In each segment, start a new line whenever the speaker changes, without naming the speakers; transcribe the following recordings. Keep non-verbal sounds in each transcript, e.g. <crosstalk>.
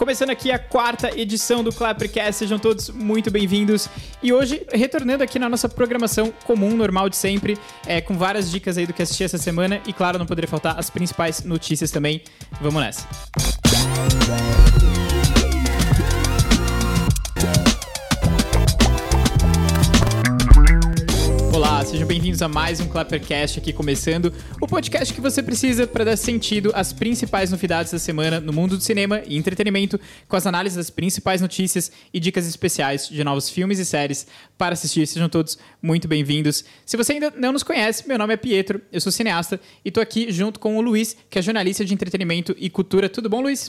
Começando aqui a quarta edição do Clappercast, sejam todos muito bem-vindos. E hoje, retornando aqui na nossa programação comum, normal de sempre, é, com várias dicas aí do que assistir essa semana e, claro, não poderia faltar as principais notícias também. Vamos nessa. Olá, sejam bem-vindos a mais um Clappercast aqui começando, o podcast que você precisa para dar sentido às principais novidades da semana no mundo do cinema e entretenimento, com as análises das principais notícias e dicas especiais de novos filmes e séries para assistir. Sejam todos muito bem-vindos. Se você ainda não nos conhece, meu nome é Pietro, eu sou cineasta e estou aqui junto com o Luiz, que é jornalista de entretenimento e cultura. Tudo bom, Luiz?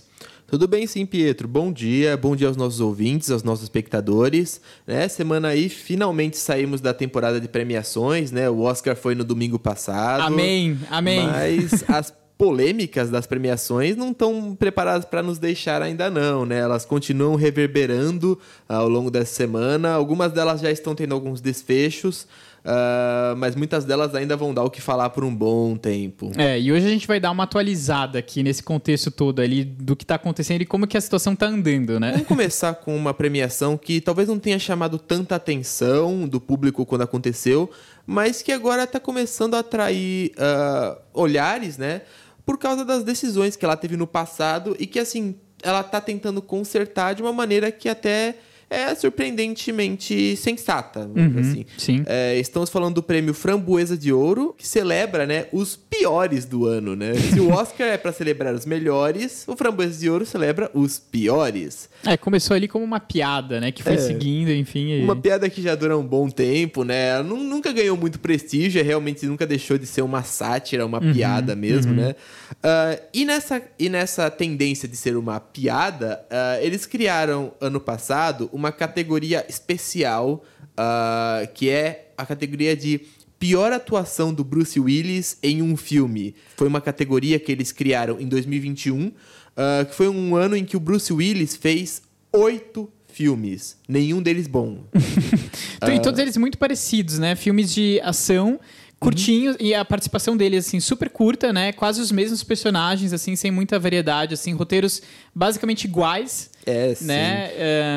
Tudo bem sim, Pietro. Bom dia, bom dia aos nossos ouvintes, aos nossos espectadores. Né? Semana aí, finalmente saímos da temporada de premiações, né? O Oscar foi no domingo passado.
Amém, amém.
Mas <laughs> as polêmicas das premiações não estão preparadas para nos deixar ainda não, né? Elas continuam reverberando uh, ao longo dessa semana. Algumas delas já estão tendo alguns desfechos. Uh, mas muitas delas ainda vão dar o que falar por um bom tempo.
É, e hoje a gente vai dar uma atualizada aqui nesse contexto todo ali do que está acontecendo e como que a situação está andando, né?
Vamos começar com uma premiação que talvez não tenha chamado tanta atenção do público quando aconteceu, mas que agora está começando a atrair uh, olhares, né? Por causa das decisões que ela teve no passado e que, assim, ela está tentando consertar de uma maneira que até é surpreendentemente sensata.
Uhum,
assim.
sim.
É, estamos falando do prêmio Framboesa de Ouro, que celebra né, os piores do ano. Né? Se o Oscar é para celebrar os melhores, o Framboesa de Ouro celebra os piores.
É, começou ali como uma piada, né? Que foi
É.
seguindo, enfim. e-
Uma piada que já dura um bom tempo, né? Ela nu- nunca ganhou muito prestígio, é realmente nunca deixou de ser uma sátira, uma
Uhum,
piada mesmo, né? Ah, e, nessa, e nessa tendência de ser uma piada, ah, eles criaram ano passado uma categoria especial, ah, que é a categoria de pior atuação do Bruce Willis em um filme. Foi uma categoria que eles criaram em 2021, ah, que foi um ano em que o Bruce Willis fez oito filmes, nenhum deles bom. <laughs>
E todos eles muito parecidos, né? Filmes de ação curtinhos e a participação deles assim super curta, né? Quase os mesmos personagens assim, sem muita variedade, assim, roteiros basicamente iguais,
É, sim.
né?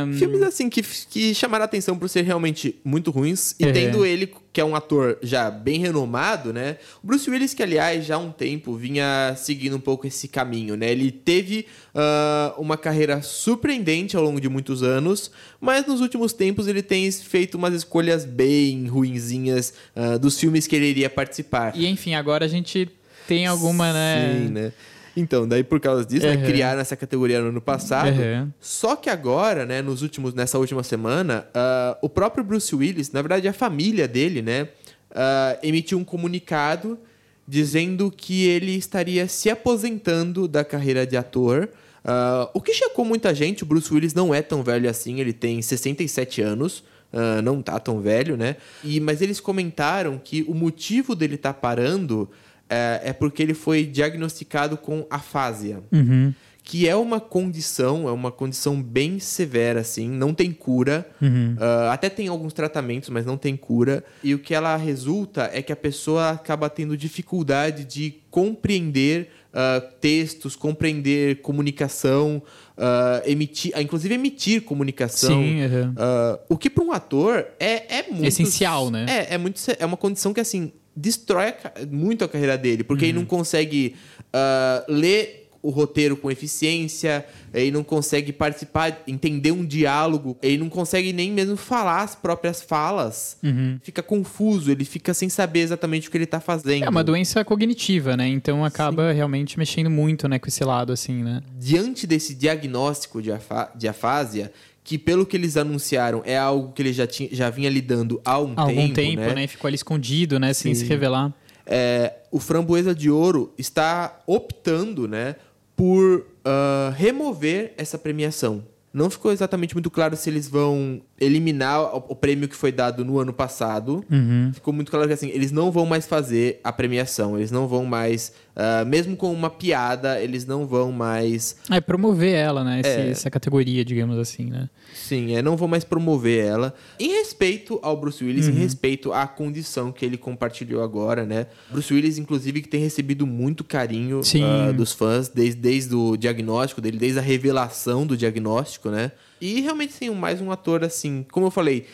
Ahn,
Filmes assim que, que chamaram a atenção por ser realmente muito ruins. E
É.
tendo ele, que é um ator já bem renomado, né? O Bruce Willis, que aliás já há um tempo vinha seguindo um pouco esse caminho, né? Ele teve ah, uma carreira surpreendente ao longo de muitos anos, mas nos últimos tempos ele tem feito umas escolhas bem ruinzinhas ah, dos filmes que ele iria participar.
E enfim, agora a gente tem alguma, né?
Sim, né? Então, daí por causa disso, né,
Uhum.
criaram essa categoria no ano passado.
Uhum.
Só que agora, né, nos últimos, nessa última semana, ah, o próprio Bruce Willis, na verdade a família dele, né, ah, emitiu um comunicado dizendo que ele estaria se aposentando da carreira de ator. Ah, o que chocou muita gente, o Bruce Willis não é tão velho assim, ele tem 67 anos. ah, não tá tão velho, né? E, mas eles comentaram que o motivo dele estar parando é, é porque ele foi diagnosticado com afásia
Uhum.
que é uma condição, é uma condição bem severa, assim, não tem cura.
Uhum.
Ah, até tem alguns tratamentos, mas não tem cura. E o que ela resulta é que a pessoa acaba tendo dificuldade de compreender ah, textos, compreender comunicação, ah, emitir, inclusive emitir comunicação.
Sim, uhum.
Ah, o que para um ator é, é muito
Essencial, né?
É, é muito é uma condição que assim destrói muito a carreira dele, porque
Uhum.
ele não consegue ah, ler o roteiro com eficiência, ele não consegue participar, entender um diálogo, ele não consegue nem mesmo falar as próprias falas.
Uhum.
Fica confuso, ele fica sem saber exatamente o que ele tá fazendo.
É uma doença cognitiva, né? Então acaba realmente mexendo muito, né, com esse lado, assim, né?
diante desse diagnóstico de, afa- de afásia, que pelo que eles anunciaram é algo que ele já, tinha, já vinha lidando há um
Há algum
tempo,
tempo,
né?
né? Ficou ali escondido, né? Sem
Sim.
se revelar.
É, o Framboesa de Ouro está optando, né, por ah, remover essa premiação. Não ficou exatamente muito claro se eles vão eliminar o, prêmio que foi dado no ano passado.
Uhum.
Ficou muito claro que assim, eles não vão mais fazer a premiação, eles não vão mais Uh, mesmo com uma piada, eles não vão mais.
É promover ela, né? Esse, é, essa categoria, digamos assim, né?
Sim, é, não vão mais promover ela. Em respeito ao Bruce Willis, uhum. em respeito à condição que ele compartilhou agora, né? Bruce Willis, inclusive, que tem recebido muito carinho uh, dos fãs desde, desde o diagnóstico dele, desde a revelação do diagnóstico, né? E realmente, sim, mais um ator assim, como eu falei,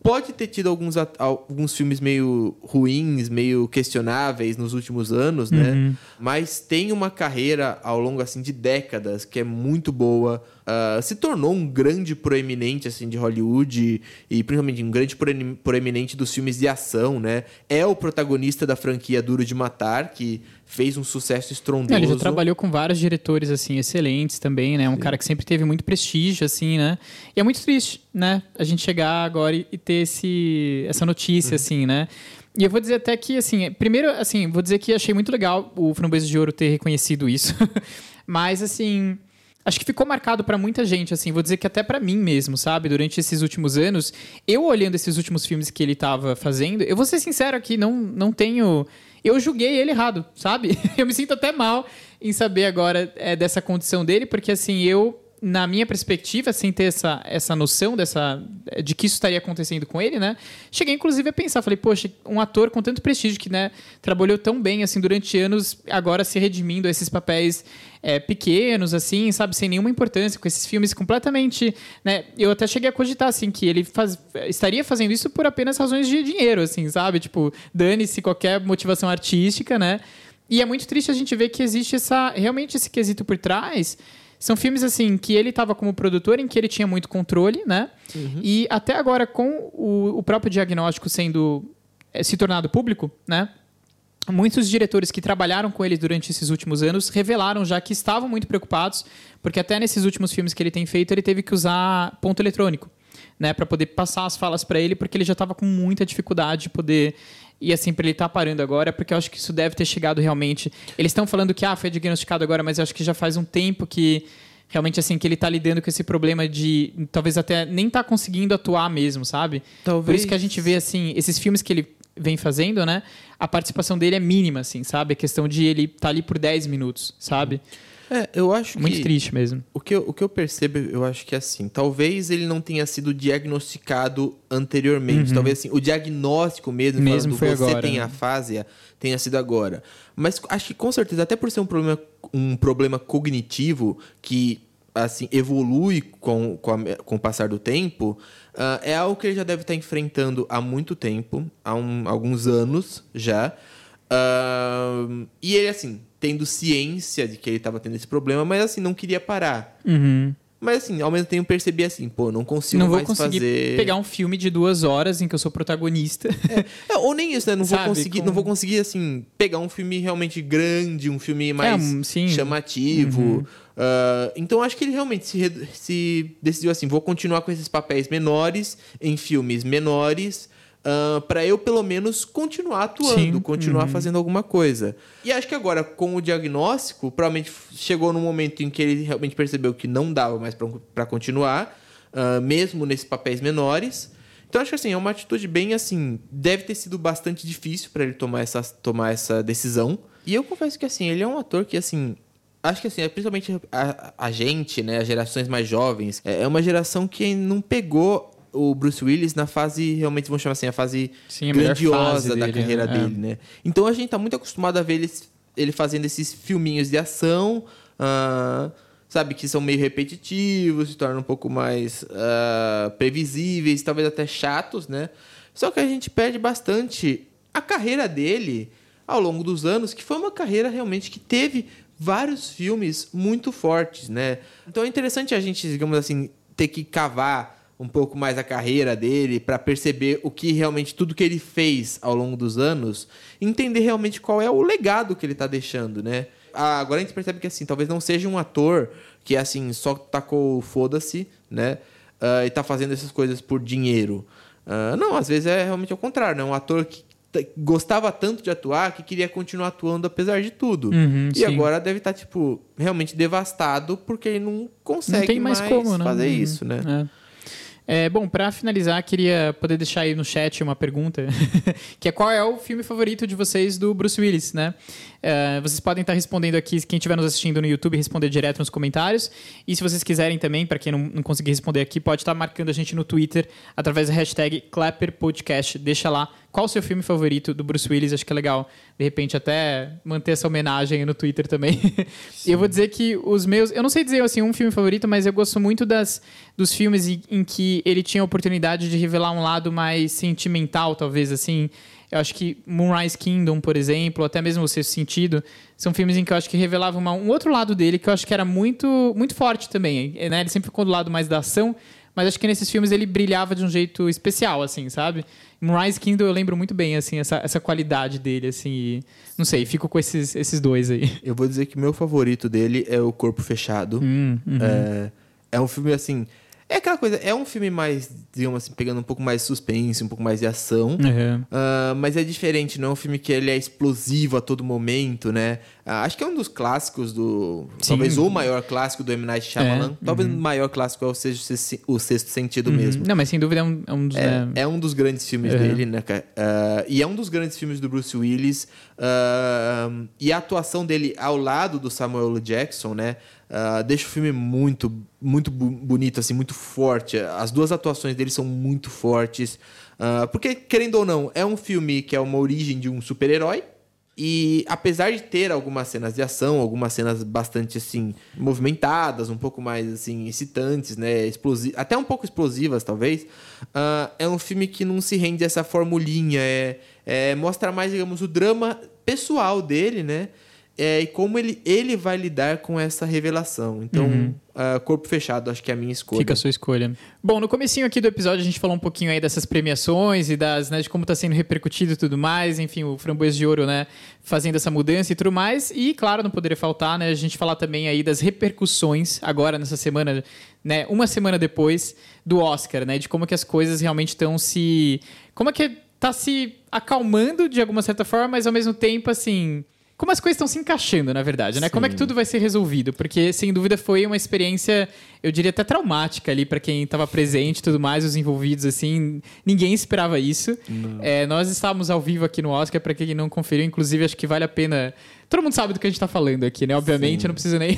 pode ter tido alguns, alguns filmes meio ruins, meio questionáveis nos últimos anos, né? Uhum. Mas tem uma carreira ao longo assim de décadas que é muito boa. Uh, se tornou um grande proeminente assim de Hollywood e principalmente um grande proeminente dos filmes de ação, né? É o protagonista da franquia Duro de Matar, que fez um sucesso estrondoso.
Ele já trabalhou com vários diretores assim excelentes também, né? Um Sim. cara que sempre teve muito prestígio assim, né? E é muito triste, né? A gente chegar agora e ter esse essa notícia uhum. assim, né? E eu vou dizer até que, assim, primeiro, assim, vou dizer que achei muito legal o Framboesa de Ouro ter reconhecido isso. <laughs> Mas, assim, acho que ficou marcado para muita gente, assim, vou dizer que até para mim mesmo, sabe? Durante esses últimos anos, eu olhando esses últimos filmes que ele tava fazendo, eu vou ser sincero aqui, não, não tenho. Eu julguei ele errado, sabe? <laughs> Eu me sinto até mal em saber agora é, dessa condição dele, porque assim, eu na minha perspectiva, sem ter essa, essa noção dessa, de que isso estaria acontecendo com ele, né? Cheguei, inclusive, a pensar, falei, poxa, um ator com tanto prestígio que, né, trabalhou tão bem, assim, durante anos, agora se redimindo a esses papéis é, pequenos, assim, sabe, sem nenhuma importância, com esses filmes completamente, né? Eu até cheguei a cogitar, assim, que ele faz, estaria fazendo isso por apenas razões de dinheiro, assim, sabe? Tipo, dane-se qualquer motivação artística, né? E é muito triste a gente ver que existe essa, realmente esse quesito por trás são filmes, assim, que ele estava como produtor, em que ele tinha muito controle, né? Uhum. E até agora, com o, o próprio diagnóstico sendo é, se tornado público, né? Muitos diretores que trabalharam com ele durante esses últimos anos revelaram já que estavam muito preocupados, porque até nesses últimos filmes que ele tem feito, ele teve que usar ponto eletrônico, né, para poder passar as falas para ele, porque ele já estava com muita dificuldade de poder e assim, para ele estar tá parando agora, porque eu acho que isso deve ter chegado realmente. Eles estão falando que ah, foi diagnosticado agora, mas eu acho que já faz um tempo que realmente assim que ele está lidando com esse problema de talvez até nem tá conseguindo atuar mesmo, sabe? Talvez. Por isso que a gente vê assim, esses filmes que ele vem fazendo, né? A participação dele é mínima assim, sabe? A questão de ele estar tá ali por 10 minutos, sabe? Uhum.
É, eu acho
Muito que, triste mesmo.
O que, eu, o que eu percebo, eu acho que é assim. Talvez ele não tenha sido diagnosticado anteriormente. Uhum. Talvez assim, o diagnóstico mesmo,
mesmo foi
você
agora,
tem
né?
a fase, tenha sido agora. Mas acho que com certeza, até por ser um problema, um problema cognitivo que assim evolui com, com, a, com o passar do tempo, uh, é algo que ele já deve estar enfrentando há muito tempo, há um, alguns anos já. Uh, e ele, assim, tendo ciência de que ele estava tendo esse problema, mas, assim, não queria parar.
Uhum.
Mas, assim, ao mesmo tempo percebi assim, pô, não consigo
não
vou
conseguir
fazer...
pegar um filme de duas horas em que eu sou protagonista.
É, é ou nem isso, né? Não Sabe, vou conseguir, com... não vou conseguir, assim, pegar um filme realmente grande, um filme mais é, chamativo. Uhum. Uh, então, acho que ele realmente se, se decidiu assim, vou continuar com esses papéis menores, em filmes menores, Uh, para eu pelo menos continuar atuando, Sim. continuar uhum. fazendo alguma coisa. E acho que agora, com o diagnóstico, provavelmente chegou no momento em que ele realmente percebeu que não dava mais para continuar, uh, mesmo nesses papéis menores. Então acho que assim, é uma atitude bem assim, deve ter sido bastante difícil para ele tomar essa, tomar essa decisão. E eu confesso que assim, ele é um ator que assim, acho que assim, é principalmente a, a gente, né, as gerações mais jovens, é, é uma geração que não pegou o Bruce Willis na fase, realmente vamos chamar assim, a fase Sim, a grandiosa fase da dele, carreira né? dele, né? Então a gente tá muito acostumado a ver ele, ele fazendo esses filminhos de ação, uh, sabe, que são meio repetitivos, se tornam um pouco mais uh, previsíveis, talvez até chatos, né? Só que a gente perde bastante a carreira dele ao longo dos anos, que foi uma carreira realmente que teve vários filmes muito fortes, né? Então é interessante a gente, digamos assim, ter que cavar um pouco mais a carreira dele, para perceber o que realmente tudo que ele fez ao longo dos anos, entender realmente qual é o legado que ele está deixando, né? Ah, agora a gente percebe que assim, talvez não seja um ator que assim só tacou foda-se, né? Uh, e tá fazendo essas coisas por dinheiro. Uh, não, às vezes é realmente ao contrário, né? Um ator que gostava tanto de atuar que queria continuar atuando apesar de tudo.
Uhum,
e sim. agora deve estar, tá, tipo, realmente devastado porque ele não consegue não mais, como, né? fazer uhum. isso, né? É.
É, bom, para finalizar, queria poder deixar aí no chat uma pergunta, <laughs> que é qual é o filme favorito de vocês do Bruce Willis, né? É, vocês podem estar respondendo aqui, quem estiver nos assistindo no YouTube, responder direto nos comentários. E se vocês quiserem também, para quem não, não conseguir responder aqui, pode estar marcando a gente no Twitter através da hashtag ClapperPodcast. Deixa lá qual o seu filme favorito do Bruce Willis. Acho que é legal, de repente, até manter essa homenagem no Twitter também. <laughs> e eu vou dizer que os meus. Eu não sei dizer assim um filme favorito, mas eu gosto muito das, dos filmes em, em que ele tinha a oportunidade de revelar um lado mais sentimental, talvez assim. Eu acho que Moonrise Kingdom, por exemplo, até mesmo O Sexto Sentido, são filmes em que eu acho que revelavam uma, um outro lado dele que eu acho que era muito, muito forte também. Né? Ele sempre ficou do lado mais da ação, mas acho que nesses filmes ele brilhava de um jeito especial, assim, sabe? Moonrise Kingdom eu lembro muito bem, assim, essa, essa qualidade dele, assim, e, não sei, fico com esses, esses dois aí.
Eu vou dizer que meu favorito dele é O Corpo Fechado.
Hum, uhum.
é, é um filme, assim... É aquela coisa, é um filme mais, digamos assim, pegando um pouco mais de suspense, um pouco mais de ação.
Uhum.
Uh, mas é diferente, não é um filme que ele é explosivo a todo momento, né? Uh, acho que é um dos clássicos do.
Sim.
Talvez o maior clássico do M. Night Shyamalan.
É,
Talvez o maior clássico é o Sexto, o sexto Sentido mesmo.
Não, mas sem dúvida é um, é um dos.
É,
né?
é um dos grandes filmes
Uhum.
dele, né, cara? Uh, e é um dos grandes filmes do Bruce Willis. Uh, e a atuação dele ao lado do Samuel L. Jackson, né? uh, deixa o filme muito, muito bonito, assim, muito forte. As duas atuações dele são muito fortes. Porque, querendo ou não, é um filme que é uma origem de um super-herói. E apesar de ter algumas cenas de ação, algumas cenas bastante assim movimentadas, um pouco mais assim excitantes, né, explosi até um pouco explosivas talvez, ah, é um filme que não se rende a essa formulinha, é, é mostra mais digamos o drama pessoal dele, né, é, e como ele ele vai lidar com essa revelação. Então, ah, corpo fechado, acho que é a minha escolha.
Fica a sua escolha. Bom, no comecinho aqui do episódio a gente falou um pouquinho aí dessas premiações e das, né, de como está sendo repercutido e tudo mais. Enfim, o Framboesa de Ouro, né, fazendo essa mudança e tudo mais. E, claro, não poderia faltar, né, a gente falar também aí das repercussões agora nessa semana, né, uma semana depois do Oscar, né, de como que as coisas realmente estão se... Como é que tá se acalmando de alguma certa forma, mas ao mesmo tempo, assim... Como as coisas estão se encaixando, na verdade, né? Como é que tudo vai ser resolvido? Porque, sem dúvida, foi uma experiência, eu diria até traumática ali para quem estava presente e tudo mais, os envolvidos, assim. Ninguém esperava isso. É, nós estávamos ao vivo aqui no Oscar, para quem não conferiu, inclusive, acho que vale a pena. Todo mundo sabe do que a gente tá falando aqui, né? Obviamente, eu não preciso nem.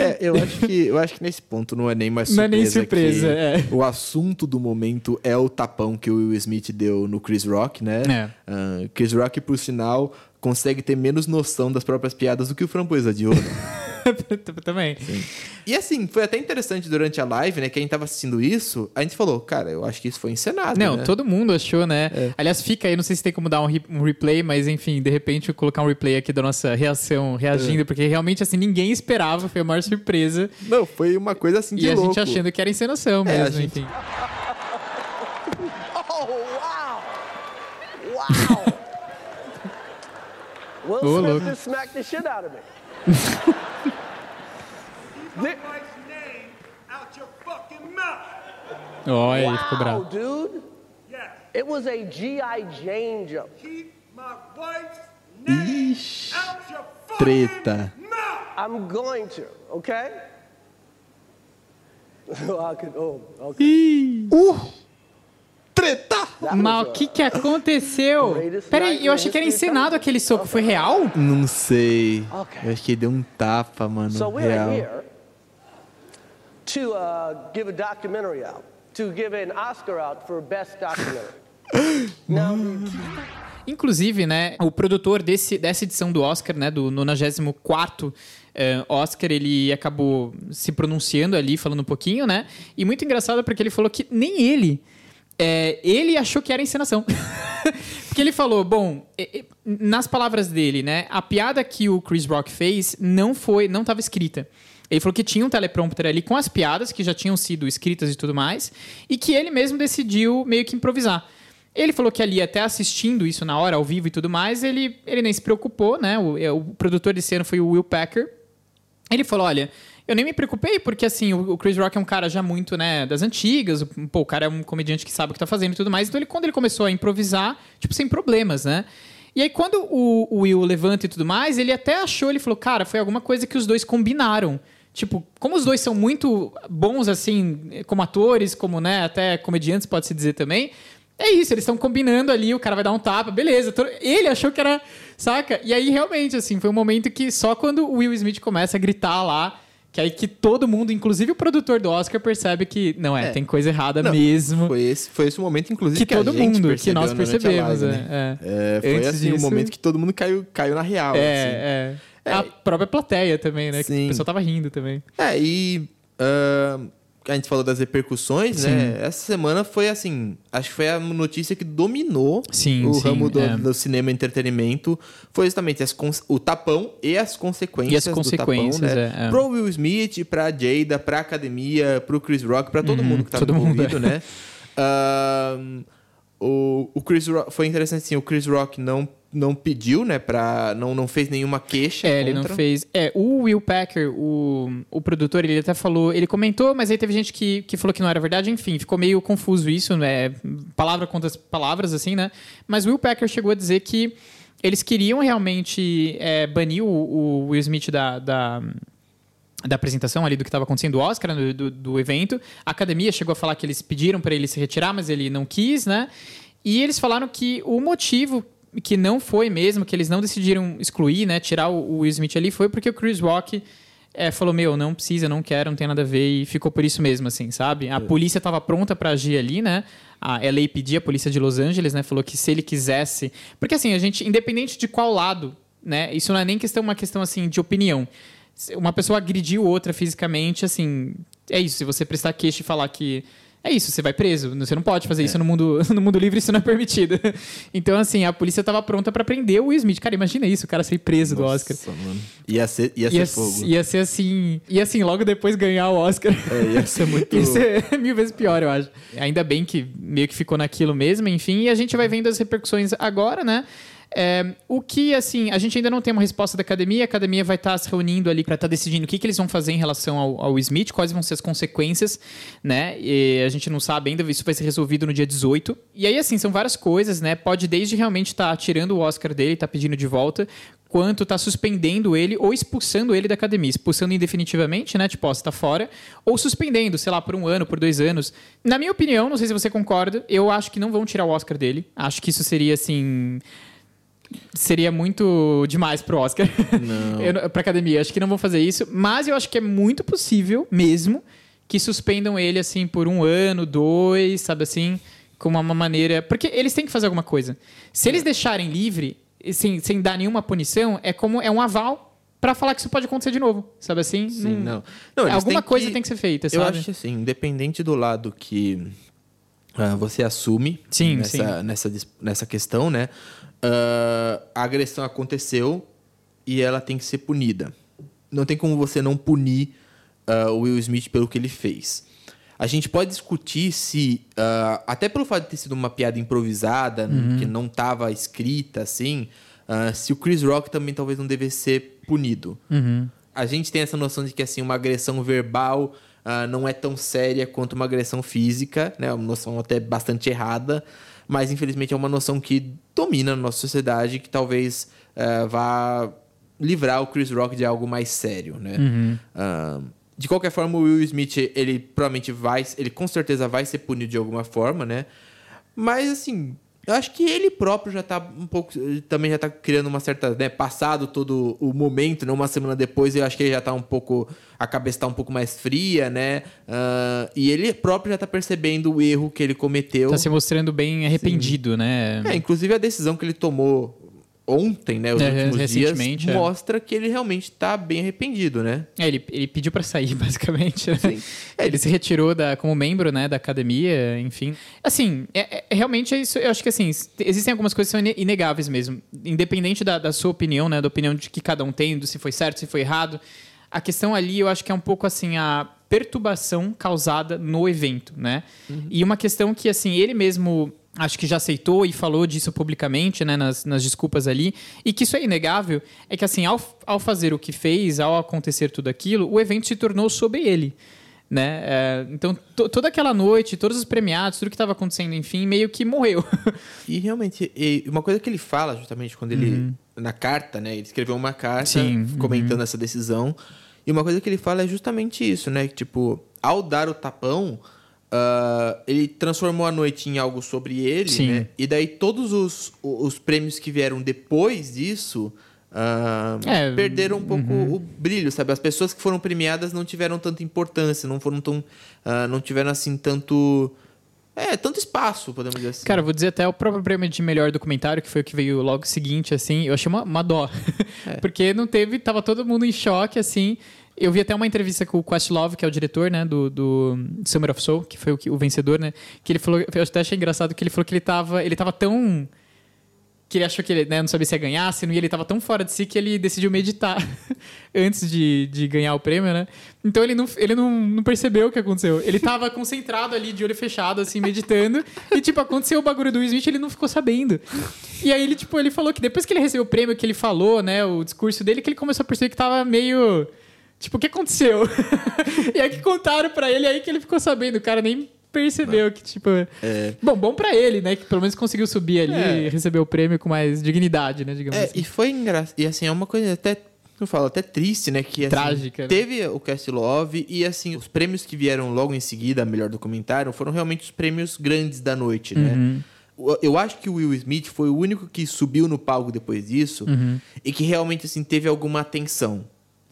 É, eu acho que eu acho que nesse ponto não é nem mais
Não é
surpresa.
nem surpresa, é.
O assunto do momento é o tapão que o Will Smith deu no Chris Rock, né?
É.
Ah, Chris Rock, por sinal, consegue ter menos noção das próprias piadas do que o Framboesa de Ouro. <laughs>
Também.
e assim, foi até interessante durante a live, né? Quem tava assistindo isso, a gente falou, cara, eu acho que isso foi encenado.
Não,
né?
todo mundo achou, né?
É.
Aliás, fica aí, não sei se tem como dar um, re- um replay, mas enfim, de repente eu colocar um replay aqui da nossa reação,
É.
reagindo, porque realmente, assim, ninguém esperava, foi a maior surpresa.
Não, foi uma coisa assim de
E a
louco.
gente achando que era encenação
É,
mesmo,
a gente-
enfim. <laughs>
Oh, wow! Wow! Will Smith
look.
just smacked the shit out of me. <laughs>
my wife's name out your fucking mouth.
Ó, ele ficou
Wow,
bravo.
dude.
Yes.
It was a G.I. Jane jump.
Keep my wife's name
Ixi,
out your fucking
treta.
mouth.
I'm going to, okay? <laughs> I could, oh, okay.
Treta!
That
Mas o que que aconteceu? Peraí, eu achei que era encenado aquele soco. Foi real?
Não sei. Eu acho que ele deu um tapa, mano. Real.
here to uh, give a documentary out, to give an Oscar out for best documentary. <laughs> now,
Inclusive, né, o produtor desse, dessa edição do Oscar, né, do 94º eh, Oscar, ele acabou se pronunciando ali, falando um pouquinho, né? E muito engraçado porque ele falou que nem ele, eh, ele achou que era encenação. <laughs> porque ele falou, bom, eh, eh, nas palavras dele, né, a piada que o Chris Rock fez não foi, não estava escrita. Ele falou que tinha um teleprompter ali com as piadas que já tinham sido escritas e tudo mais, e que ele mesmo decidiu meio que improvisar. Ele falou que ali, até assistindo isso na hora, ao vivo e tudo mais, ele, ele nem se preocupou, né? O, é, o produtor desse ano foi o Will Packer. Ele falou: olha, eu nem me preocupei, porque assim, o, Chris Rock é um cara já muito, né, das antigas, pô, o cara é um comediante que sabe o que tá fazendo e tudo mais. Então, ele, quando ele começou a improvisar, tipo, sem problemas, né? E aí, quando o, o Will levanta e tudo mais, ele até achou, ele falou, cara, foi alguma coisa que os dois combinaram. Tipo, como os dois são muito bons, assim, como atores, como, né, até comediantes, pode-se dizer também. É isso, eles estão combinando ali, o cara vai dar um tapa, beleza. Ele achou que era. Saca? E aí, realmente, assim, foi um momento que só quando o Will Smith começa a gritar lá, que aí que todo mundo, inclusive o produtor do Oscar, percebe que não é,
É.
tem coisa errada
Não,
mesmo.
Foi esse, foi esse o momento, inclusive,
Que
que,
todo mundo, que nós percebemos,
live, né?
é,
É, foi
Antes
assim, o
disso-
momento que todo mundo caiu, caiu na real. assim.
É, é. A própria plateia também, né? Que
Sim.
o pessoal tava rindo também.
É, e ah, a gente falou das repercussões, né? Essa semana foi assim, acho que foi a notícia que dominou
Sim,
o
sim,
ramo do,
é.
do cinema e entretenimento. Foi justamente as o tapão e as consequências
E as
do
consequências,
tapão, né?
é, é.
Pro Will Smith, pra Jada, pra academia, pro Chris Rock, pra todo mundo que tá
Uhum, todo mundo,
envolvido, né? Ah, o, o Chris Rock, foi interessante assim, o Chris Rock não não pediu, né, pra, não, não fez nenhuma queixa
É, ele não fez. É, o Will Packer, o, o produtor, ele até falou, ele comentou, mas aí teve gente que, que falou que não era verdade, enfim, ficou meio confuso isso, né? Palavra contra as palavras, assim, né? Mas o Will Packer chegou a dizer que eles queriam realmente é, banir o, o Will Smith da. da da apresentação ali do que estava acontecendo do Oscar, né, do, do evento. A academia chegou a falar que eles pediram para ele se retirar, mas ele não quis, né? E eles falaram que o motivo que não foi mesmo, que eles não decidiram excluir, né, tirar o, o Will Smith ali, foi porque o Chris Rock é, falou, meu, não precisa, não quero, não tem nada a ver, e ficou por isso mesmo, assim, sabe? A polícia estava pronta para agir ali, né? A LAPD, a polícia de Los Angeles, né, falou que se ele quisesse... Porque, assim, a gente, independente de qual lado, né, isso não é nem questão, uma questão, assim, de opinião. Uma pessoa agrediu outra fisicamente, assim, é isso, se você prestar queixa e falar que... É isso, você vai preso. Você não pode fazer isso no mundo, <laughs> no mundo livre, isso não é permitido. <laughs> Então, assim, a polícia estava pronta para prender o Will Smith. Cara, imagina isso, o cara ser preso do Oscar.
Nossa, mano. Ia ser, ia ser
Ia,
fogo.
ia ser assim. E assim, logo depois ganhar o Oscar.
É, ia ser <laughs> muito-
ia ser mil vezes pior, eu acho. Ainda bem que meio que ficou naquilo mesmo, enfim. E a gente vai vendo as repercussões agora, né? É, o que, assim, a gente ainda não tem uma resposta da academia. A academia vai estar se reunindo ali para estar decidindo o que, que eles vão fazer em relação ao, ao Smith, quais vão ser as consequências, né? E a gente não sabe ainda, isso vai ser resolvido no dia 18. E aí, assim, são várias coisas, né? Pode desde realmente estar tirando o Oscar dele, estar pedindo de volta, quanto tá suspendendo ele ou expulsando ele da academia. Expulsando indefinitivamente, né? Tipo, ó, você tá fora. Ou suspendendo, sei lá, por um ano, por dois anos. Na minha opinião, não sei se você concorda, eu acho que não vão tirar o Oscar dele. Acho que isso seria, assim... Seria muito demais pro Oscar.
Não. <laughs>
Eu pra academia. Acho que não vão fazer isso. Mas eu acho que é muito possível, mesmo, que suspendam ele, assim, por um ano, dois, sabe assim? Com uma uma maneira... Porque eles têm que fazer alguma coisa. Se eles deixarem livre, sem, sem dar nenhuma punição, é como... É um aval pra falar que isso pode acontecer de novo, sabe assim?
Sim, não. Não,
alguma coisa tem que ser feita,
Eu
sabe?
acho que assim, independente do lado que ah, você assume
Sim,
nessa,
sim.
Nessa, nessa questão, né? Ah, a agressão aconteceu e ela tem que ser punida. Não tem como você não punir ah, o Will Smith pelo que ele fez. A gente pode discutir se, ah, até pelo fato de ter sido uma piada improvisada,
Uhum.
que não estava escrita assim, ah, se o Chris Rock também talvez não devesse ser punido
Uhum.
a gente tem essa noção de que assim uma agressão verbal ah, não é tão séria quanto uma agressão física, né? Uma noção até bastante errada, mas infelizmente é uma noção que domina na nossa sociedade que talvez ah, vá livrar o Chris Rock de algo mais sério, né? Ah, de qualquer forma, o Will Smith ele provavelmente vai, ele com certeza vai ser punido de alguma forma, né? Mas assim, eu acho que ele próprio já tá um pouco. Também já tá criando uma certa. Né, passado todo o momento, né? Uma semana depois, eu acho que ele já tá um pouco. A cabeça tá um pouco mais fria, né? Ah, e ele próprio já tá percebendo o erro que ele cometeu.
Tá se mostrando bem arrependido, né?
É, inclusive a decisão que ele tomou ontem, né? Os
É,
últimos dias,
é.
mostra que ele realmente tá bem arrependido, né?
É, ele, ele pediu pra sair, <laughs> basicamente. né? É, ele se retirou da, como membro né, da academia, enfim. Assim, é, é- realmente é isso. Eu acho que assim, existem algumas coisas que são ine- inegáveis mesmo. Independente da, da sua opinião, né? Da opinião de que cada um tem, do se foi certo, se foi errado. A questão ali, eu acho que é um pouco assim, a perturbação causada no evento, né? E uma questão que, assim, ele mesmo acho que já aceitou e falou disso publicamente, né, nas, nas desculpas ali, e que isso é inegável, é que assim, ao, ao fazer o que fez, ao acontecer tudo aquilo, o evento se tornou sobre ele. Né? É, então, to- toda aquela noite, todos os premiados, tudo que estava acontecendo, enfim, meio que morreu. <laughs>
E realmente, e uma coisa que ele fala justamente quando ele. Na carta, né? Ele escreveu uma carta
Sim,
comentando essa decisão. E uma coisa que ele fala é justamente isso, né? Que, tipo, ao dar o tapão, ah, ele transformou a noite em algo sobre ele,
Sim.
né? E daí todos os, os prêmios que vieram depois disso ah,
É,
perderam um pouco o brilho, sabe? As pessoas que foram premiadas não tiveram tanta importância, não foram tão. ah, não tiveram assim tanto. É, tanto espaço, podemos dizer assim.
Cara, vou dizer até o próprio prêmio de melhor documentário, que foi o que veio logo seguinte, assim, eu achei uma, uma dó. <laughs> Porque não teve, tava todo mundo em choque, assim. Eu vi até uma entrevista com o Questlove, que é o diretor, né, do, do Summer of Soul, que foi o, o vencedor, né, que ele falou, eu até achei engraçado que ele falou que ele tava, ele tava tão que ele achou que ele né, não sabia se ia ganhar, se não ia, ele tava tão fora de si que ele decidiu meditar <laughs> antes de, de ganhar o prêmio, né? Então ele, não, ele não, não percebeu o que aconteceu. Ele tava concentrado ali, de olho fechado, assim, meditando, <laughs> e, tipo, aconteceu o bagulho do Smith, ele não ficou sabendo. E aí ele, tipo, ele falou que depois que ele recebeu o prêmio, que ele falou, né, o discurso dele, que ele começou a perceber que tava meio... Tipo, o que aconteceu? <laughs> e aí que contaram pra ele, aí que ele ficou sabendo. O cara nem percebeu que, tipo... Bom, bom pra ele, né? Que pelo menos conseguiu subir ali
É.
e receber o prêmio com mais dignidade, né? Digamos
É,
assim.
e foi engraçado. E assim, é uma coisa até. Eu falo, até triste, né? Que, assim,
Trágica, né?
Teve o Cast Love e, assim, os prêmios que vieram logo em seguida, melhor documentário, foram realmente os prêmios grandes da noite,
Uhum.
né? O- Eu acho que o Will Smith foi o único que subiu no palco depois disso
Uhum.
e que realmente, assim, teve alguma atenção.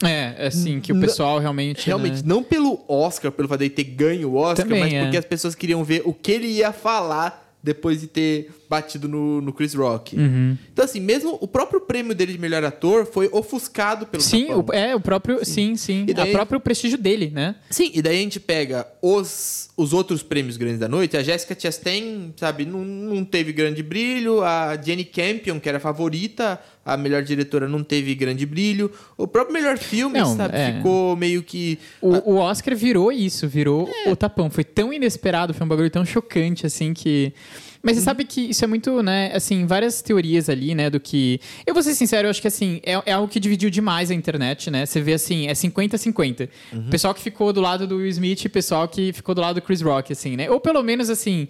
É, assim, que o pessoal realmente.
Realmente,
né?
não pelo Oscar, pelo fato de ele ter ganho o Oscar,
Também,
mas
é.
porque as pessoas queriam ver o que ele ia falar depois de ter batido no, no Chris Rock.
Uhum.
Então, assim, mesmo o próprio prêmio dele de melhor ator foi ofuscado pelo
Sim, o, é, o próprio. Sim, sim.
E daí-
O próprio prestígio dele, né?
Sim, e daí a gente pega os, os outros prêmios grandes da noite. A Jessica Chastain, sabe, não, não teve grande brilho. A Jenny Campion, que era a favorita, a melhor diretora, não teve grande brilho. O próprio melhor filme,
Não,
sabe,
é.
ficou meio que...
O, o Oscar virou isso, virou
É.
o tapão. Foi tão inesperado, foi um bagulho tão chocante, assim, que. Mas você sabe que isso é muito, né, assim, várias teorias ali, né, do que... Eu vou ser sincero, eu acho que, assim, é, é algo que dividiu demais a internet, né? Você vê, assim, é 50-50. Pessoal que ficou do lado do Will Smith e pessoal que ficou do lado do Chris Rock, assim, né? Ou pelo menos, assim,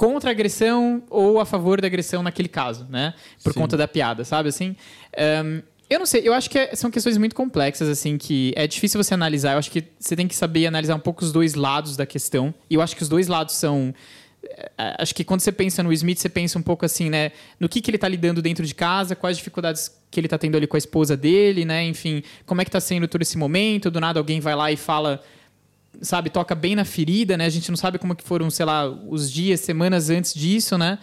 contra a agressão ou a favor da agressão naquele caso, né? Por conta da piada, sabe, assim? Ahn, eu não sei, eu acho que é- são questões muito complexas, assim, que é difícil você analisar. Eu acho que você tem que saber analisar um pouco os dois lados da questão. E eu acho que os dois lados são. é, Acho que quando você pensa no Smith, você pensa um pouco assim, né? No que, que ele tá lidando dentro de casa, quais dificuldades que ele tá tendo ali com a esposa dele, né? Enfim, como é que tá sendo todo esse momento. Do nada alguém vai lá e fala sabe, toca bem na ferida, né? A gente não sabe como que foram, sei lá, os dias, semanas antes disso, né?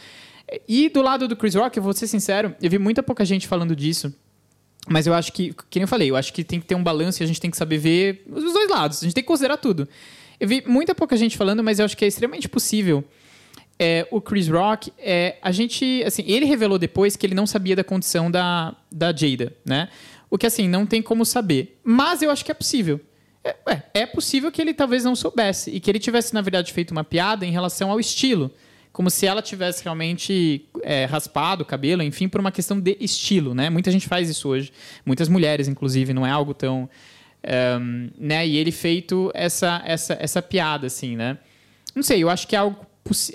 E do lado do Chris Rock, eu vou ser sincero, eu vi muita pouca gente falando disso. Mas eu acho que, que nem eu falei, eu acho que tem que ter um balanço e a gente tem que saber ver os dois lados. A gente tem que considerar tudo. Eu vi muita pouca gente falando, mas eu acho que é extremamente possível. É, o Chris Rock, é, a gente, assim, ele revelou depois que ele não sabia da condição da, da Jada, né? O que, assim, não tem como saber. Mas eu acho que é possível. É, é, é possível que ele talvez não soubesse e que ele tivesse, na verdade, feito uma piada em relação ao estilo. Como se ela tivesse realmente é, raspado o cabelo, enfim, por uma questão de estilo, né? Muita gente faz isso hoje. Muitas mulheres, inclusive, não é algo tão... ehm, né? E ele feito essa, essa, essa piada, assim, né? Não sei, eu acho que é algo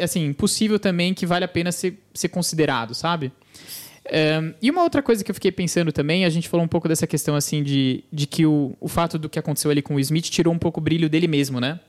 assim, possível também que vale a pena ser, ser considerado, sabe? Ehm, e uma outra coisa que eu fiquei pensando também, a gente falou um pouco dessa questão assim de, de que o, o fato do que aconteceu ali com o Smith tirou um pouco o brilho dele mesmo, né?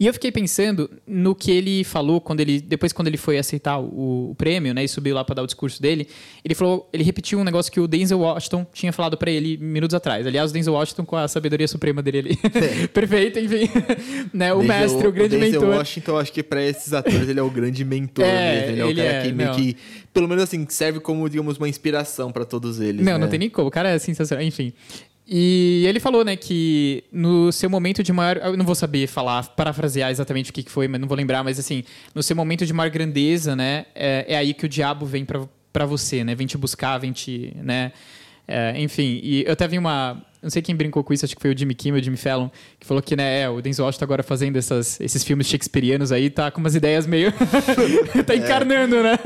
E eu fiquei pensando no que ele falou quando ele depois quando ele foi aceitar o, o prêmio, né, e subiu lá para dar o discurso dele. Ele falou, ele repetiu um negócio que o Denzel Washington tinha falado para ele minutos atrás. Aliás, o Denzel Washington com a sabedoria suprema dele ali. <laughs> <laughs> Perfeito, enfim. <laughs> né, o
Denzel-
mestre, o grande
Denzel
mentor.
Washington, acho que pra esses atores ele é o grande mentor
É,
mesmo. Ele é o
ele
cara
é,
que meio
não.
que, pelo menos assim, serve como, digamos, uma inspiração pra todos eles.
Não,
né?
não tem nem como. O cara é sensacional. Enfim. E ele falou, né, que no seu momento de maior. Eu não vou saber falar, parafrasear exatamente o que foi, mas não vou lembrar, mas assim, no seu momento de maior grandeza, né, é, é aí que o diabo vem pra você, né? Vem te buscar, vem te. né? É, enfim, e eu até vi uma. Não sei quem brincou com isso, acho que foi o Jimmy Kimmel, o Jimmy Fallon, que falou que, né, é, o Denzel Washington agora fazendo essas, esses filmes shakespearianos aí, tá com umas ideias meio. <laughs> tá encarnando, né?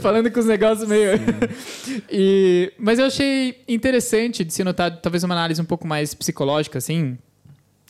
Falando com os negócios meio. <laughs> E, mas eu achei interessante de se notar, talvez, uma análise um pouco mais psicológica, assim.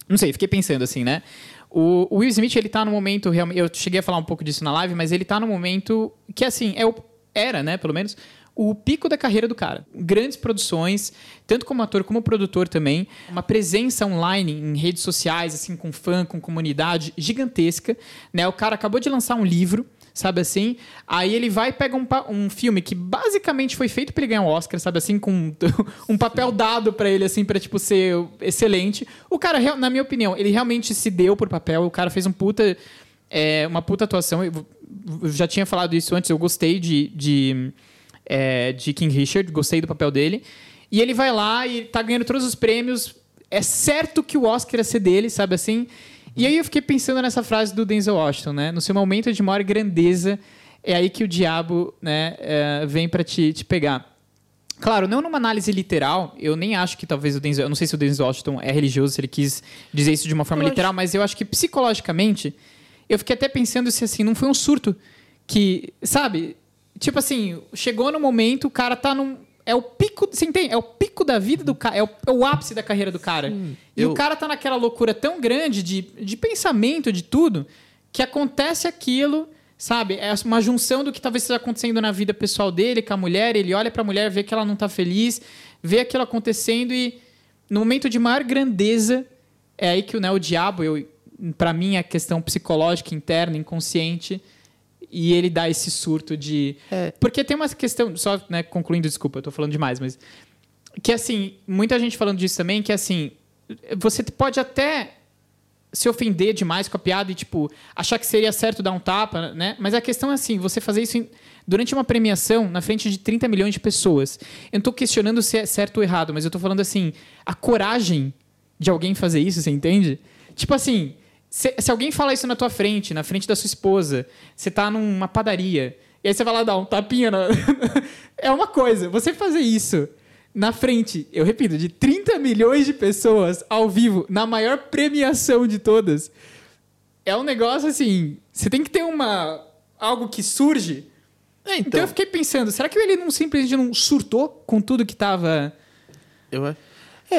Não sei, fiquei pensando assim, né? O, o Will Smith, ele tá no momento realmente. Eu cheguei a falar um pouco disso na live, mas ele tá no momento que, assim, é o, era, né, pelo menos, o pico da carreira do cara. Grandes produções, tanto como ator como produtor também. Uma presença online em redes sociais, assim, com fã, com comunidade gigantesca. Né? O cara acabou de lançar um livro sabe assim? Aí ele vai e pega um, um filme que basicamente foi feito pra ele ganhar um Oscar, sabe assim? Com <laughs> um papel dado pra ele, assim, pra, tipo, ser excelente. O cara, na minha opinião, ele realmente se deu por papel. O cara fez um puta... é, uma puta atuação. Eu, eu já tinha falado isso antes, eu gostei de... de é, de King Richard, gostei do papel dele. E ele vai lá e tá ganhando todos os prêmios. É certo que o Oscar ia ser dele, sabe assim? E aí eu fiquei pensando nessa frase do Denzel Washington, né? No seu momento de maior grandeza, é aí que o diabo né, é, vem pra te, te pegar. Claro, não numa análise literal, eu nem acho que talvez o Denzel. Eu não sei se o Denzel Washington é religioso, se ele quis dizer isso de uma forma
Eu
literal, mas eu acho que psicologicamente, eu fiquei até pensando se assim, não foi um surto que, sabe? Tipo assim, chegou no momento, o cara tá num. É o pico, você entende? É o pico da vida do cara, é o, é o ápice da carreira do cara. e
eu-
o cara tá naquela loucura tão grande de, de pensamento, de tudo, que acontece aquilo, sabe? É uma junção do que talvez esteja acontecendo na vida pessoal dele, com a mulher. Ele olha pra mulher, vê que ela não tá feliz, vê aquilo acontecendo e, no momento de maior grandeza, é aí que né, o diabo, eu, para mim, é questão psicológica interna, inconsciente, e ele dá esse surto de.
É.
Porque tem uma questão, só né, concluindo, desculpa, eu tô falando demais, mas. Que assim, muita gente falando disso também, que assim, você pode até se ofender demais com a piada e, tipo, achar que seria certo dar um tapa, né? Mas a questão é assim, você fazer isso em- durante uma premiação na frente de 30 milhões de pessoas. Eu não tô questionando se é certo ou errado, mas eu tô falando assim, a coragem de alguém fazer isso, você entende? Tipo assim, se, se alguém fala isso na tua frente, na frente da sua esposa, você tá numa padaria, e aí você vai lá dar um tapinha na... <laughs> é uma coisa, você fazer isso na frente, eu repito, de 30 milhões de pessoas ao vivo, na maior premiação de todas, é um negócio assim. Você tem que ter uma. algo que surge.
É,
Então,
então,
eu fiquei pensando, será que ele não simplesmente não surtou com tudo que tava.
eu, é,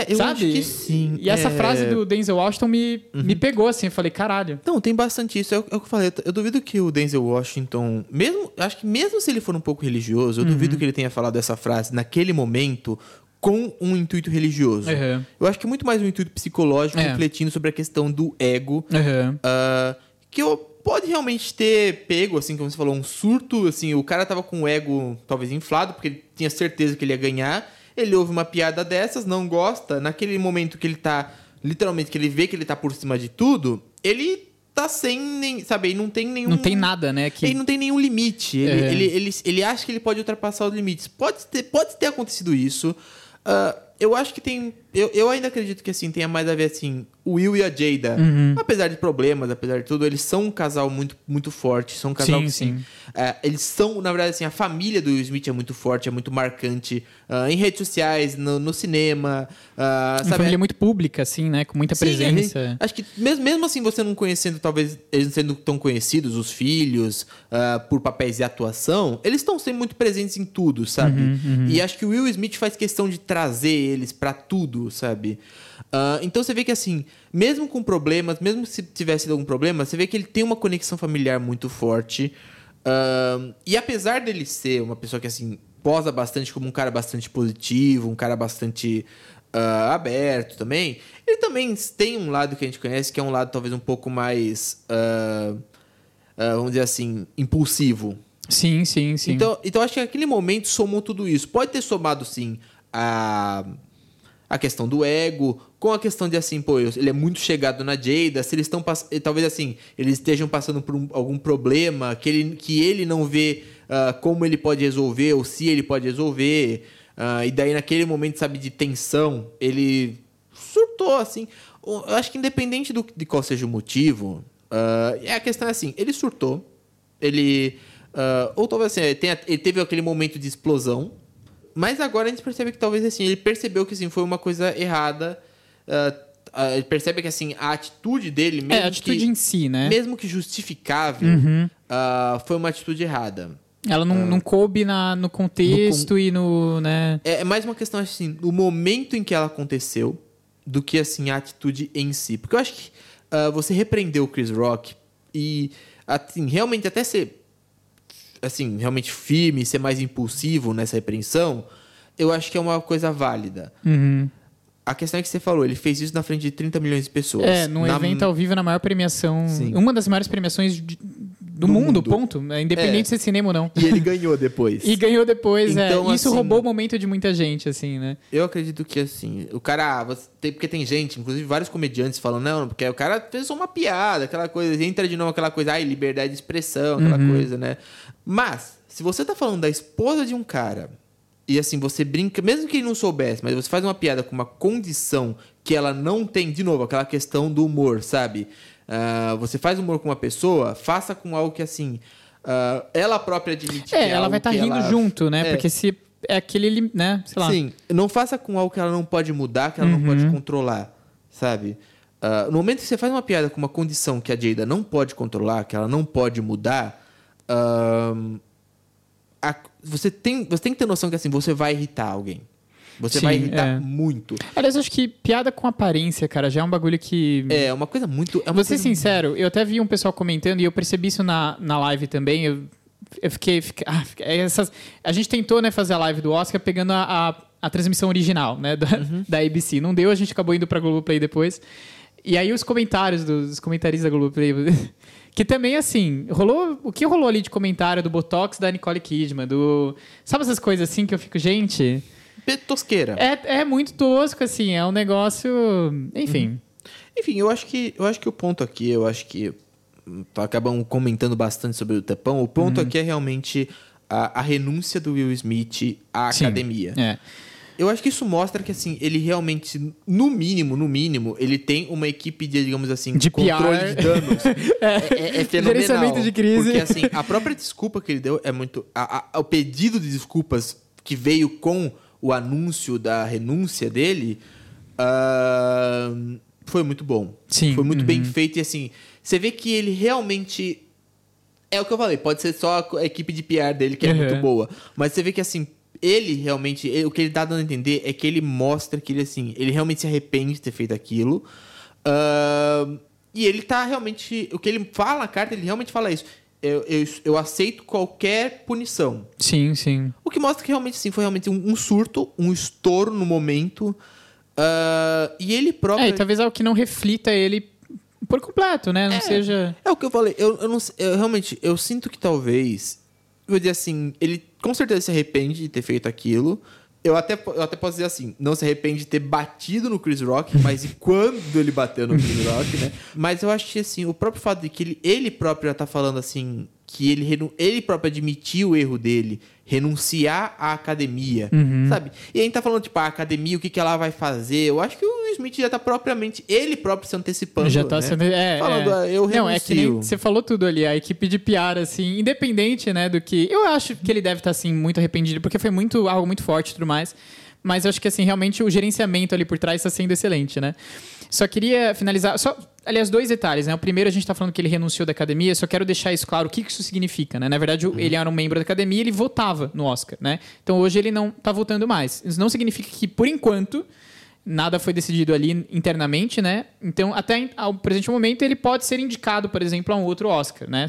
eu
sabe?
acho que sim.
E essa
É,
frase do Denzel Washington me, me pegou assim. Eu falei, caralho.
Não, tem bastante isso. É o, é o que eu falei. Eu duvido que o Denzel Washington, mesmo, acho que mesmo se ele for um pouco religioso, eu
Uhum.
duvido que ele tenha falado essa frase naquele momento com um intuito religioso.
Uhum.
Eu acho que é muito mais um intuito psicológico,
É.
refletindo sobre a questão do ego, ah, que eu, pode realmente ter pego, assim, como você falou, um surto, assim, o cara tava com o ego talvez inflado, porque ele tinha certeza que ele ia ganhar, ele ouve uma piada dessas, não gosta, naquele momento que ele tá, literalmente, que ele vê que ele tá por cima de tudo, ele tá sem, nem, sabe, ele não tem nenhum...
Não tem nada, né? Que...
Ele não tem nenhum limite. Ele,
É.
ele, ele, ele acha que ele pode ultrapassar os limites. Pode ter, pode ter acontecido isso. Ah, eu acho que tem. Eu, eu ainda acredito que assim tenha mais a ver assim. O Will e a Jada,
Uhum.
apesar de problemas, apesar de tudo, eles são um casal muito, muito forte. São um casal
Sim,
que
sim.
é, eles são, na verdade, assim, a família do Will Smith é muito forte, é muito marcante. ah, em redes sociais, no, no cinema. ah,
Uma
sabe?
família muito pública, assim, né? Com muita
Sim, a gente-
presença.
acho que mesmo, mesmo assim, você não conhecendo, talvez eles não sendo tão conhecidos, os filhos, ah, por papéis de atuação, eles estão sempre muito presentes em tudo, sabe?
Uhum,
E acho que o Will Smith faz questão de trazer eles pra tudo, sabe? Ah, então você vê que assim, mesmo com problemas, mesmo se tivesse algum problema, você vê que ele tem uma conexão familiar muito forte. Ah, e apesar dele ser uma pessoa que assim posa bastante como um cara bastante positivo, um cara bastante ah, aberto também, ele também tem um lado que a gente conhece que é um lado talvez um pouco mais, vamos dizer assim, impulsivo.
Sim, sim, sim.
Então, então acho que naquele momento somou tudo isso. Pode ter somado sim a a questão do ego, com a questão de assim, pô, ele é muito chegado na Jada, se eles estão passando, talvez assim, eles estejam passando por um- algum problema que ele, que ele não vê ah, como ele pode resolver ou se ele pode resolver, ah, e daí naquele momento, sabe, de tensão, ele surtou, assim. Eu acho que independente do, de qual seja o motivo, é a questão é assim, ele surtou, ele. ah, ou talvez assim, ele, tenha- ele teve aquele momento de explosão. Mas agora a gente percebe que talvez assim, ele percebeu que assim, foi uma coisa errada. ah, ah, ele percebe que assim, a atitude dele, mesmo
é, a atitude
que,
em si, né?
mesmo que justificável, ah, foi uma atitude errada.
Ela não, não coube na, no contexto e no. né?
É, é mais uma questão assim, do momento em que ela aconteceu, do que assim a atitude em si. Porque eu acho que você repreendeu o Chris Rock e assim, realmente até ser assim, realmente firme, ser mais impulsivo nessa repreensão, eu acho que é uma coisa válida.
Uhum.
A questão é que você falou, ele fez isso na frente de 30 milhões de pessoas.
É, num
Na-
evento ao vivo na maior premiação.
Sim.
Uma das maiores premiações de- do,
Do
mundo,
mundo.
ponto. né? Independente
É.
de ser cinema ou não.
E ele ganhou depois. <laughs>
E ganhou depois, é.
Então,
Isso
assim-
roubou o momento de muita gente, assim, né?
Eu acredito que assim, o cara. ah, você- tem- porque tem gente, inclusive vários comediantes falam, não, porque o cara fez só uma piada, aquela coisa, entra de novo aquela coisa, ai, liberdade de expressão, aquela
Uhum.
coisa, né? Mas, se você tá falando da esposa de um cara, e assim, você brinca, mesmo que ele não soubesse, mas você faz uma piada com uma condição que ela não tem, de novo, aquela questão do humor, sabe? Ah, você faz humor com uma pessoa, faça com algo que assim. ah, ela própria admite que
É, ela vai estar
que
rindo
ela-
junto, né?
É.
Porque se é aquele, né? Sei lá.
Sim, não faça com algo que ela não pode mudar, que ela não
Uhum.
pode controlar, sabe? Ah, no momento que você faz uma piada com uma condição que a Jada não pode controlar, que ela não pode mudar, a- você, tem, você tem que ter noção que assim, você vai irritar alguém. Você
Sim,
vai irritar
é.
muito.
Aliás, eu acho que piada com aparência, cara, já é um bagulho que.
É uma coisa muito. É uma
Vou ser sincero, eu até vi um pessoal comentando e eu percebi isso na, na live também. Eu, eu fiquei. fiquei- ah, fiquei- essas, a gente tentou né, fazer a live do Oscar pegando a, a, a transmissão original né, da,
Uhum. <laughs>
da ABC. Não deu, a gente acabou indo pra Globoplay depois. E aí os comentários dos, dos comentaristas da Globoplay. <laughs> Que também, assim, rolou. O que rolou ali de comentário do Botox da Nicole Kidman, do. Sabe essas coisas assim que eu fico, gente.
Tosqueira.
É, é muito tosco, assim, é um negócio. Enfim.
Enfim, eu acho que eu acho que o ponto aqui, eu acho que hum, acabam comentando bastante sobre o Tepão. O ponto
Uhum.
aqui é realmente a, a renúncia do Will Smith à
Sim.
academia.
É.
Eu acho que isso mostra que, assim, ele realmente, no mínimo, no mínimo, ele tem uma equipe de, digamos assim,
De
controle
PR.
de danos. <laughs> é, é, é fenomenal.
Gerenciamento de crise.
Porque, assim, a própria desculpa que ele deu é muito... a- a- o pedido de desculpas que veio com o anúncio da renúncia dele ah, foi muito bom.
Sim,
Foi muito
uhum.
bem feito e, assim, você vê que ele realmente... É o que eu falei, pode ser só a equipe de PR dele que é
Uhum.
muito boa. Mas você vê que, assim, ele realmente... ele- o que ele tá dando a entender é que ele mostra que ele, assim... Ele realmente se arrepende de ter feito aquilo. Ahn, e ele tá realmente... O que ele fala na carta, ele realmente fala isso. Eu, eu, eu aceito qualquer punição.
Sim, sim.
O que mostra que realmente, sim, foi realmente um, um surto, um estouro no momento. Ah, e ele próprio...
É, e talvez algo que não reflita ele por completo, né? Não
É.
seja.
É o que eu falei. Eu, eu não eu realmente, eu sinto que talvez. Eu vou dizer assim, ele com certeza se arrepende de ter feito aquilo. Eu até, eu até posso dizer assim, não se arrepende de ter batido no Chris Rock, <laughs> mas e quando ele bateu no Chris Rock, né? Mas eu acho que assim, o próprio fato de que ele, ele próprio já tá falando assim, que ele, ele próprio admitiu o erro dele, renunciar à academia,
Uhum.
sabe? E a gente tá falando, tipo, a academia, o que, que ela vai fazer? Eu acho que o Smith já tá propriamente, ele próprio se antecipando.
Já tá
né?
sendo. É,
Falando,
é.
"Ah, eu
Não, é que
renuncio."
você falou tudo ali, a equipe de PR, assim, independente, né, do que. Eu acho que ele deve estar, assim, muito arrependido, porque foi muito algo muito forte e tudo mais. Mas eu acho que, assim, realmente o gerenciamento ali por trás está sendo excelente, né? Só queria finalizar. Só, aliás, dois detalhes, né? O primeiro, a gente tá falando que ele renunciou da academia, só quero deixar isso claro. O que isso significa, né? Na verdade, o- ele era um membro da academia e ele votava no Oscar, né? Então hoje ele não tá votando mais. Isso não significa que, por enquanto, nada foi decidido ali internamente, né? Então, até ao presente momento, ele pode ser indicado, por exemplo, a um outro Oscar, né?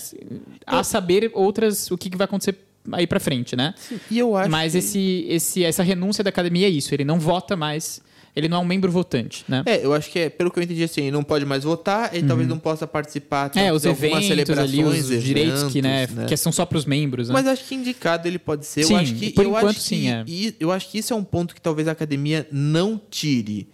A saber outras o que, vai acontecer aí pra frente, né?
E eu acho
Mas
que-
esse, esse, essa renúncia da academia é isso, ele não vota mais, ele não é um membro votante, né?
É, eu acho que é, pelo que eu entendi assim, ele não pode mais votar, ele talvez não possa participar
Uhum. É,
de
os eventos ali, os
celebrações,
direitos que, né,
eventos,
que são só pros membros, né?
Mas acho que indicado ele pode ser.
Sim,
eu acho que,
por enquanto,
acho que,
sim, é.
eu acho que isso é um ponto que talvez a academia não tire.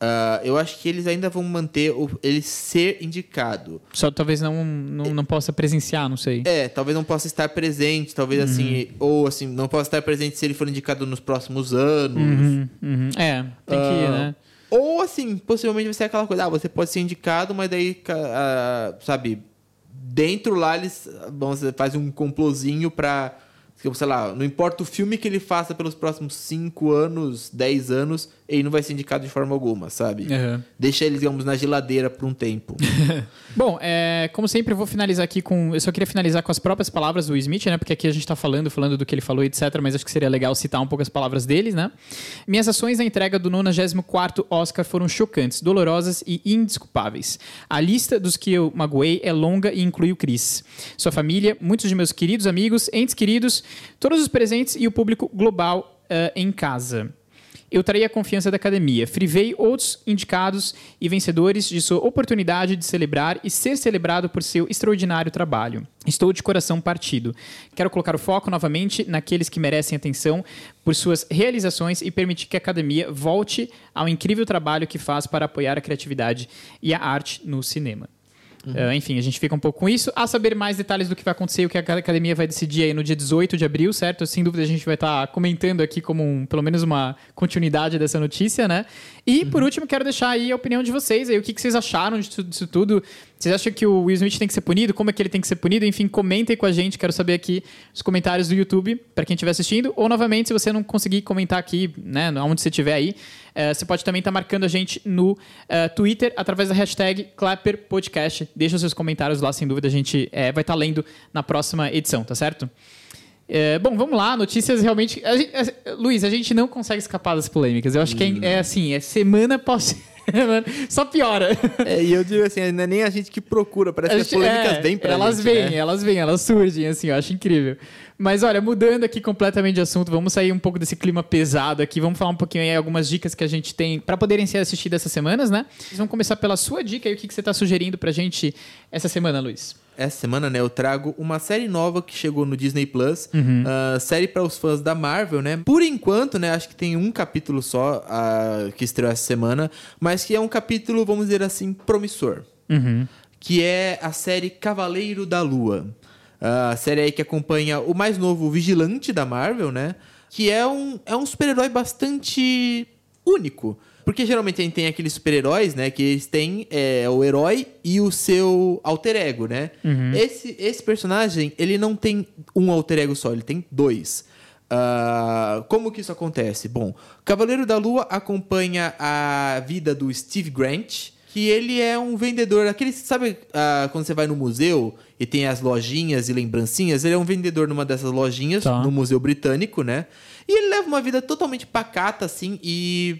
Ah, eu acho que eles ainda vão manter o, ele ser indicado.
Só talvez não, não, não possa presenciar, não sei.
É, talvez não possa estar presente, talvez assim,
Uhum.
ou assim, não possa estar presente se ele for indicado nos próximos anos.
Uhum, uhum. É, tem que ir,
Ah,
né?
Ou assim, possivelmente vai ser aquela coisa, ah, você pode ser indicado, mas daí, ah, sabe, dentro lá eles bom, você faz um complozinho pra. Sei lá, não importa o filme que ele faça pelos próximos 5 anos, 10 anos, ele não vai ser indicado de forma alguma, sabe?
Aham.
Deixa ele, digamos, na geladeira por um tempo. <laughs>
Bom, é, como sempre, eu vou finalizar aqui com. Eu só queria finalizar com as próprias palavras do Smith, né? Porque aqui a gente tá falando, falando do que ele falou, etc. Mas acho que seria legal citar um pouco as palavras dele, né? Minhas ações na entrega do 94 Oscar foram chocantes, dolorosas e indesculpáveis. A lista dos que eu magoei é longa e inclui o Chris. Sua família, muitos de meus queridos amigos, entes queridos, todos os presentes e o público global eh, em casa. Eu traí a confiança da academia, frivei outros indicados e vencedores de sua oportunidade de celebrar e ser celebrado por seu extraordinário trabalho. Estou de coração partido. Quero colocar o foco novamente naqueles que merecem atenção por suas realizações e permitir que a academia volte ao incrível trabalho que faz para apoiar a criatividade e a arte no cinema. Uh, enfim, a gente fica um pouco com isso. A saber mais detalhes do que vai acontecer e o que a academia vai decidir aí no dia 18 de abril, certo? Sem dúvida a gente vai estar comentando aqui como um- pelo menos uma continuidade dessa notícia, né? E por último, quero deixar aí a opinião de vocês aí, o que, que vocês acharam disso, disso tudo. Vocês acham que o Will Smith tem que ser punido? Como é que ele tem que ser punido? Enfim, comentem com a gente. Quero saber aqui os comentários do YouTube, para quem estiver assistindo. Ou, novamente, se você não conseguir comentar aqui, né, onde você estiver aí, eh, você pode também estar marcando a gente no eh, Twitter através da hashtag ClapperPodcast. Deixa os seus comentários lá, sem dúvida. A gente eh, vai estar lendo na próxima edição, tá certo? É, bom, vamos lá. Notícias realmente. a gente- é, Luiz, a gente não consegue escapar das polêmicas. Eu acho que é, é assim, é semana após semana. <laughs> Só piora.
É, e eu digo assim, não é nem a gente que procura, parece
A
que as
gente-
polêmicas
é,
vêm pra
Elas
gente,
vêm,
né?
elas vêm, elas surgem, assim, eu acho incrível. Mas olha, mudando aqui completamente de assunto, vamos sair um pouco desse clima pesado aqui, vamos falar um pouquinho aí algumas dicas que a gente tem para poderem ser assistidas essas semanas, né? Vamos começar pela sua dica aí, o que, que você tá sugerindo pra gente essa semana, Luiz?
Essa semana, né, eu trago uma série nova que chegou no Disney Plus,
Uhum.
ah, série para os fãs da Marvel, né? Por enquanto, né, acho que tem um capítulo só ah, que estreou essa semana, mas que é um capítulo, vamos dizer assim, promissor, que é a série Cavaleiro da Lua. A série aí que acompanha o mais novo vigilante da Marvel, né? Que é um, é um super-herói bastante único. Porque geralmente a gente tem aqueles super-heróis, né? Que eles têm é, o herói e o seu alter ego, né? Esse, esse personagem, ele não tem um alter ego só, ele tem dois. Ah, como que isso acontece? Bom, Cavaleiro da Lua acompanha a vida do Steve Grant, que ele é um vendedor, aquele, sabe ah, quando você vai no museu e tem as lojinhas e lembrancinhas? Ele é um vendedor numa dessas lojinhas,
Tá.
no Museu Britânico, né? E ele leva uma vida totalmente pacata, assim, e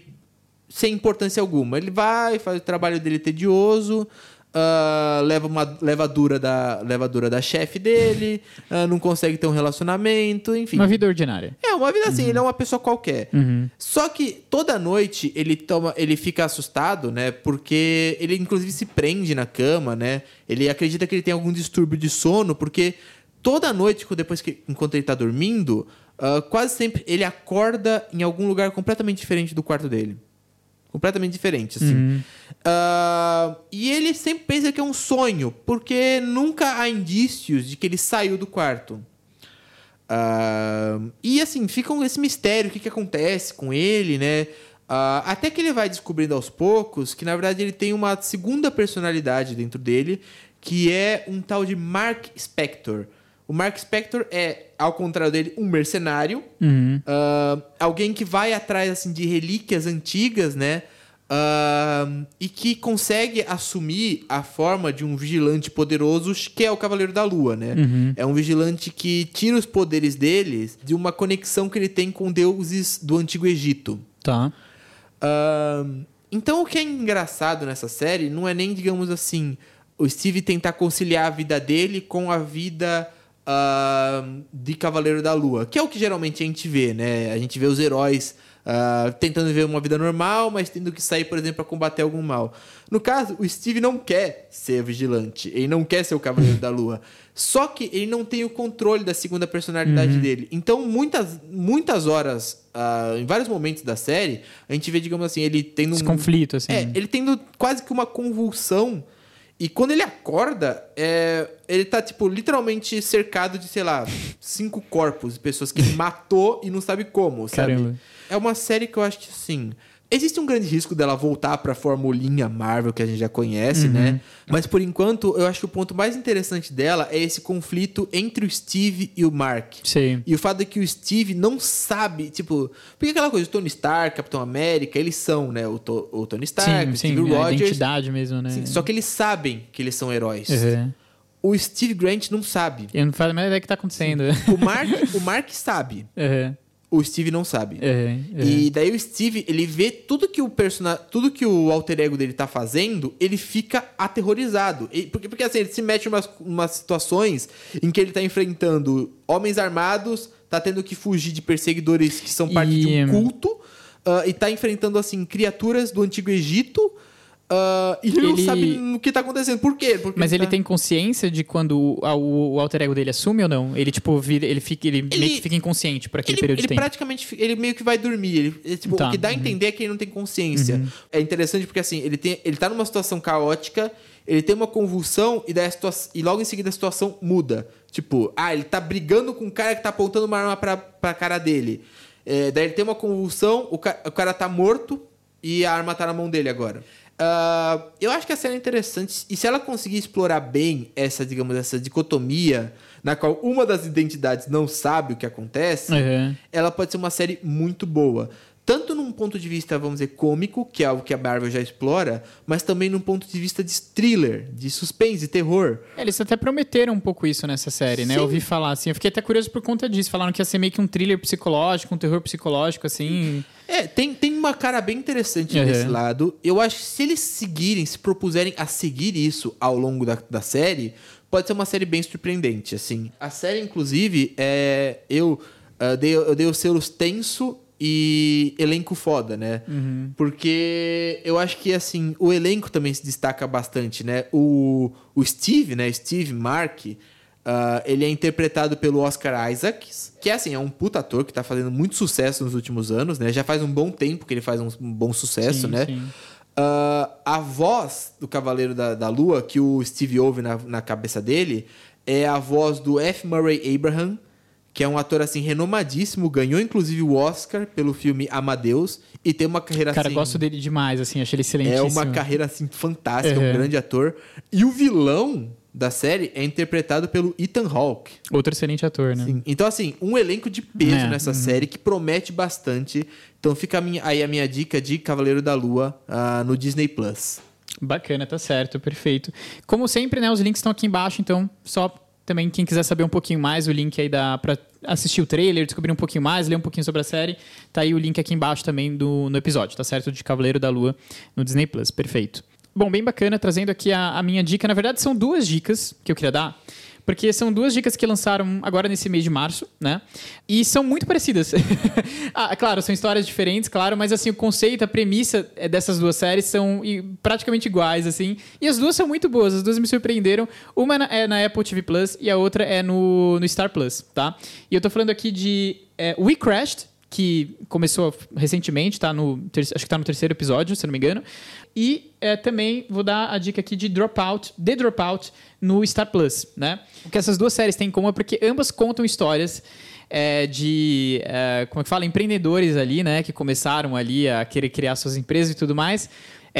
sem importância alguma. Ele vai, faz o trabalho dele tedioso, ah, leva uma levadura da, levadura da chefe dele, <laughs> ah, não consegue ter um relacionamento, enfim.
Uma vida ordinária.
É, uma vida assim, ele é uma pessoa qualquer. Só que toda noite ele toma, ele fica assustado, né? Porque ele inclusive se prende na cama, né? Ele acredita que ele tem algum distúrbio de sono, porque toda noite, depois que enquanto ele tá dormindo, ah, quase sempre ele acorda em algum lugar completamente diferente do quarto dele. Completamente diferente, assim. Ah, e ele sempre pensa que é um sonho, porque nunca há indícios de que ele saiu do quarto. Ah, e assim, fica esse mistério, o que, que acontece com ele, né? Ah, até que ele vai descobrindo aos poucos que, na verdade, ele tem uma segunda personalidade dentro dele, que é um tal de Mark Spector. O Mark Spector é, ao contrário dele, um mercenário. ah, alguém que vai atrás assim, de relíquias antigas, né? Ah, e que consegue assumir a forma de um vigilante poderoso que é o Cavaleiro da Lua, né? É um vigilante que tira os poderes deles de uma conexão que ele tem com deuses do Antigo Egito.
Tá.
Ahn, então, o que é engraçado nessa série não é nem, digamos assim, o Steve tentar conciliar a vida dele com a vida ahn, de Cavaleiro da Lua, que é o que geralmente a gente vê, né? A gente vê os heróis ah, tentando viver uma vida normal, mas tendo que sair, por exemplo, para combater algum mal. No caso, o Steve não quer ser vigilante, ele não quer ser o Cavaleiro <laughs> da Lua. Só que ele não tem o controle da segunda personalidade dele. Então, muitas, muitas horas, ah, em vários momentos da série, a gente vê, digamos assim, ele tendo
Esse
um.
conflito, assim.
É, ele tendo quase que uma convulsão. E quando ele acorda, é, ele tá, tipo, literalmente cercado de, sei lá, cinco corpos de pessoas que ele <laughs> matou e não sabe como, sabe?
Caramba.
É uma série que eu acho que, assim, Existe um grande risco dela voltar pra formulinha Marvel que a gente já conhece, né? Mas por enquanto, eu acho que o ponto mais interessante dela é esse conflito entre o Steve e o Mark.
Sim.
E o fato é que o Steve não sabe, tipo, porque aquela coisa, o Tony Stark, Capitão América, eles são, né? O, To- o Tony Stark,
sim,
o
sim,
Steve
a
Rogers.
identidade mesmo, né?
Sim, só que eles sabem que eles são heróis.
Uhum.
O Steve Grant não sabe.
Eu não faço a menor ideia do que tá acontecendo.
O Mark, o Mark sabe. <laughs>
Uhum.
O Steve não sabe.
Uhum. Uhum.
E daí o Steve, ele vê tudo que o personagem, tudo que o alter ego dele tá fazendo, ele fica aterrorizado. E- porque, porque assim, ele se mete em umas, umas situações em que ele tá enfrentando homens armados, tá tendo que fugir de perseguidores que são parte de
E-
um culto, ah, e tá enfrentando, assim, criaturas do Antigo Egito, ah, e ele, não
Ele-
sabe o que tá acontecendo. Por quê? Porque
Mas ele
tá-
tem consciência de quando o, o, o alter ego dele assume ou não? Ele, tipo, vira, ele, fica, ele, meio que fica inconsciente por aquele
ele,
período
ele
de tempo.
praticamente fi- ele meio que vai dormir ele, ele, tipo,
Tá,
o que dá a
uhum.
entender é que ele não tem consciência é interessante porque assim ele tem ele tá numa situação caótica ele tem uma convulsão e daí a situa- e logo em seguida a situação muda tipo ah ele tá brigando com um cara que tá apontando uma arma pra, pra cara dele É, daí ele tem uma convulsão o, ca- o cara tá morto e a arma tá na mão dele agora Ah, eu acho que a série é interessante e se ela conseguir explorar bem essa digamos essa dicotomia na qual uma das identidades não sabe o que acontece
Uhum.
ela pode ser uma série muito boa. Tanto num ponto de vista, vamos dizer, cômico, que é algo que a Marvel já explora, mas também num ponto de vista de thriller, de suspense, de terror.
É, Eles até prometeram um pouco isso nessa série, né?
Sim.
Eu ouvi falar assim. Eu fiquei até curioso por conta disso. Falaram que ia ser meio que um thriller psicológico, um terror psicológico, assim.
É, tem, tem uma cara bem interessante
Uhum.
desse lado. Eu acho que se eles seguirem, se propuserem a seguir isso ao longo da, da série, pode ser uma série bem surpreendente, assim. A série, inclusive, é... Eu, ah, dei, eu dei os selos tenso e elenco foda, né? Porque eu acho que, assim, o elenco também se destaca bastante, né? O, o Steve, né? Steve Mark... ah, ele é interpretado pelo Oscar Isaacs, que é assim, é um puta ator que tá fazendo muito sucesso nos últimos anos, né? Já faz um bom tempo que ele faz um, um bom sucesso,
Sim,
né?
sim.
Ah, a voz do Cavaleiro da, da Lua, que o Steve ouve na, na cabeça dele, é a voz do F. Murray Abraham, que é um ator assim renomadíssimo, ganhou inclusive o Oscar pelo filme Amadeus e tem uma carreira
Cara,
assim.
gosto dele demais, assim. Achei ele
É
excelentíssimo.
uma carreira assim fantástica, um
Uhum.
grande ator. E o vilão da série é interpretado pelo Ethan Hawke.
Outro excelente ator, né?
Sim. Então, assim, um elenco de peso
É,
nessa série que promete bastante. Então fica a minha- aí a minha dica de Cavaleiro da Lua ah, no Disney Plus.
Bacana, tá certo, perfeito. Como sempre, né, os links estão aqui embaixo, então só também quem quiser saber um pouquinho mais, o link aí dá assistir o trailer, descobrir um pouquinho mais, ler um pouquinho sobre a série, tá aí o link aqui embaixo também do, no episódio, tá certo? De Cavaleiro da Lua no Disney Plus, perfeito. Bom, bem bacana, trazendo aqui a, a minha dica. Na verdade, são duas dicas que eu queria dar. Porque são duas dicas que lançaram agora nesse mês de março, né? E são muito parecidas. <laughs> ah, claro, são histórias diferentes, claro, mas assim, o conceito, a premissa eh, dessas duas séries são praticamente iguais, assim. E as duas são muito boas, as duas me surpreenderam. Uma é na- é na Apple TV Plus e a outra é no, no Star Plus, tá? E eu tô falando aqui de é, We Crashed, que começou recentemente, tá no, acho que tá no terceiro episódio, se não me engano. E é, também vou dar a dica aqui de Dropout, The Dropout, no Star Plus, né? O que essas duas séries têm em comum é porque ambas contam histórias é, de, é, como é que fala, empreendedores ali, né? Que começaram ali a querer criar suas empresas e tudo mais.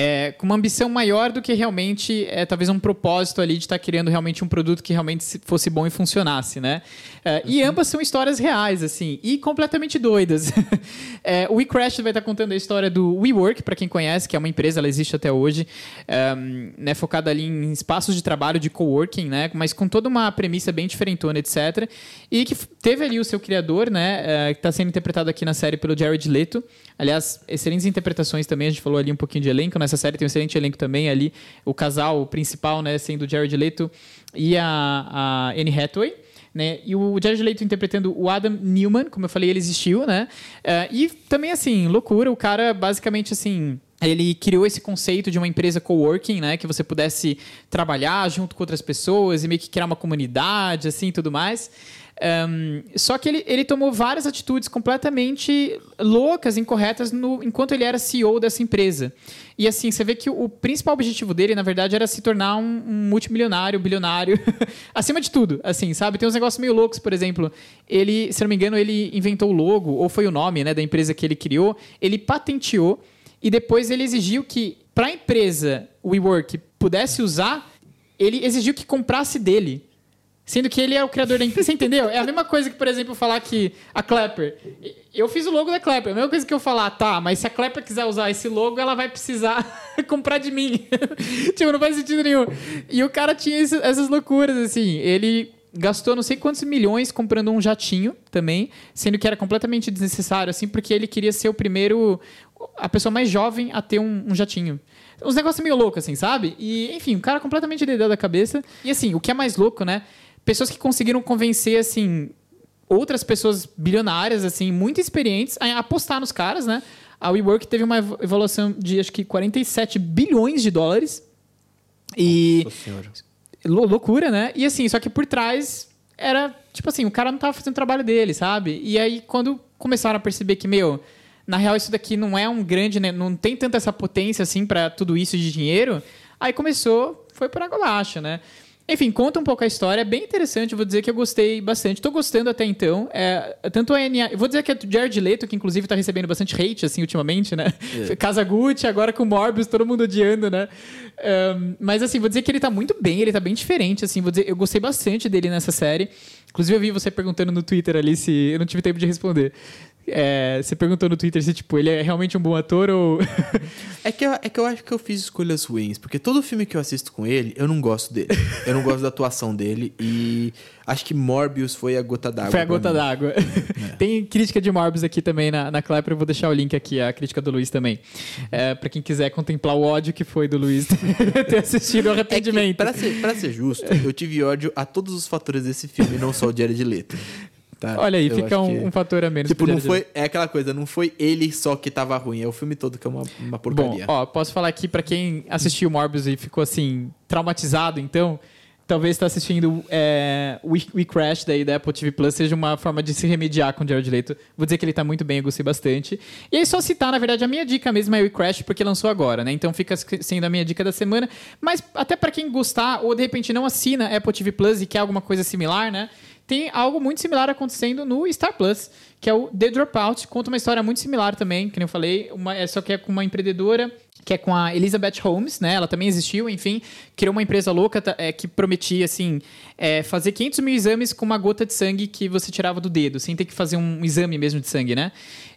É, com uma ambição maior do que realmente, é, talvez um propósito ali de estar criando realmente um produto que realmente se- fosse bom e funcionasse, né? É, E ambas são histórias reais, assim, e completamente doidas. <laughs> é, o WeCrash vai estar contando a história do WeWork, para quem conhece, que é uma empresa, ela existe até hoje, é, né, focada ali em espaços de trabalho de coworking, né? Mas com toda uma premissa bem diferentona, etc. E que teve ali o seu criador, né? é, que está sendo interpretado aqui na série pelo Jared Leto. Aliás, excelentes interpretações também. A gente falou ali um pouquinho de elenco. Nessa série tem um excelente elenco também ali. O casal principal, né? Sendo o Jared Leto e a, a Anne Hathaway. Né? E o Jared Leto interpretando o Adam Newman, como eu falei, ele existiu, né? É, e também, assim, loucura. O cara, basicamente, assim... Ele criou esse conceito de uma empresa coworking, né? Que você pudesse trabalhar junto com outras pessoas e meio que criar uma comunidade, assim, tudo mais. Um, só que ele, ele tomou várias atitudes completamente loucas, incorretas, no, enquanto ele era CEO dessa empresa. E assim, você vê que o, o principal objetivo dele, na verdade, era se tornar um, um multimilionário, bilionário, <laughs> acima de tudo, assim, sabe? Tem uns negócios meio loucos, por exemplo, ele, se não me engano, ele inventou o logo, ou foi o nome, né, da empresa que ele criou, ele patenteou e depois ele exigiu que, para a empresa WeWork pudesse usar, ele exigiu que comprasse dele. Sendo que ele é o criador da empresa. Você entendeu? É a mesma coisa que, por exemplo, falar que a Clapper. Eu fiz o logo da Clapper. É a mesma coisa que eu falar, tá, mas se a Clapper quiser usar esse logo, ela vai precisar <laughs> comprar de mim. <laughs> tipo, não faz sentido nenhum. E o cara tinha essas loucuras, assim. Ele gastou não sei quantos milhões comprando um jatinho também, sendo que era completamente desnecessário, assim, porque ele queria ser o primeiro. a pessoa mais jovem a ter um, um jatinho. Uns negócios meio loucos, assim, sabe? E, enfim, o cara completamente dedado da cabeça. E, assim, o que é mais louco, né? Pessoas que conseguiram convencer, assim, outras pessoas bilionárias, assim, muito experientes, a apostar nos caras, né? A WeWork teve uma evo- evolução de, acho que, 47 bilhões de dólares. E...
Nossa senhora.
Lou- loucura, né? E assim, só que por trás era, tipo assim, o cara não tava fazendo o trabalho dele, sabe? E aí, quando começaram a perceber que, meu, na real, isso daqui não é um grande, né? Não tem tanta essa potência, assim, pra tudo isso de dinheiro, aí começou, foi por água abaixo, né? Enfim, conta um pouco a história, é bem interessante, vou dizer que eu gostei bastante. Tô gostando até então. É, tanto a NA. Eu vou dizer que é do Jared Leto, que inclusive tá recebendo bastante hate, assim, ultimamente, né? <laughs> Casa Gucci, agora com Morbius, todo mundo odiando, né? Um, mas assim, vou dizer que ele tá muito bem, ele tá bem diferente, assim, vou dizer, eu gostei bastante dele nessa série. Inclusive, eu vi você perguntando no Twitter ali se. Eu não tive tempo de responder. É, você perguntou no Twitter se, tipo, ele é realmente um bom ator ou. <laughs>
É que, eu, é que eu acho que eu fiz escolhas ruins, porque todo filme que eu assisto com ele, eu não gosto dele. Eu não gosto da atuação dele e acho que Morbius foi a gota d'água.
Foi a gota d'água. <laughs> Tem crítica de Morbius aqui também na, na Clapper, eu vou deixar o link aqui, a crítica do Luiz também. É, pra quem quiser contemplar o ódio que foi do Luiz <laughs> ter assistido o
É que,
arrependimento.
pra, ser, pra ser justo, eu tive ódio a todos os fatores desse filme, não só o Jared Leto. Tá?
Olha aí,
Eu
fica um,
que-
um fator a menos.
Tipo, não foi. É aquela coisa, não foi ele só que tava ruim, é o filme todo que é uma, uma
Bom,
porcaria.
ó, posso falar aqui pra quem assistiu Morbius e ficou assim, traumatizado, então, talvez tá assistindo é, We, We Crash daí da Apple TV Plus seja uma forma de se remediar com o Jared Leto. Vou dizer que ele tá muito bem, eu gostei bastante. E aí, só citar, na verdade, a minha dica mesmo é We Crash, porque lançou agora, né? Então fica sendo a minha dica da semana. Mas até pra quem gostar, ou de repente não assina Apple TV Plus e quer alguma coisa similar, né? Tem algo muito similar acontecendo no Star Plus, que é o The Dropout. Conta uma história muito similar também, que nem eu falei, uma, é só que é com uma empreendedora, que é com a Elizabeth Holmes, né? Ela também existiu, enfim, criou uma empresa louca tá, é, que prometia, assim, é, fazer 500 mil exames com uma gota de sangue que você tirava do dedo, sem ter que fazer um exame mesmo de sangue, né?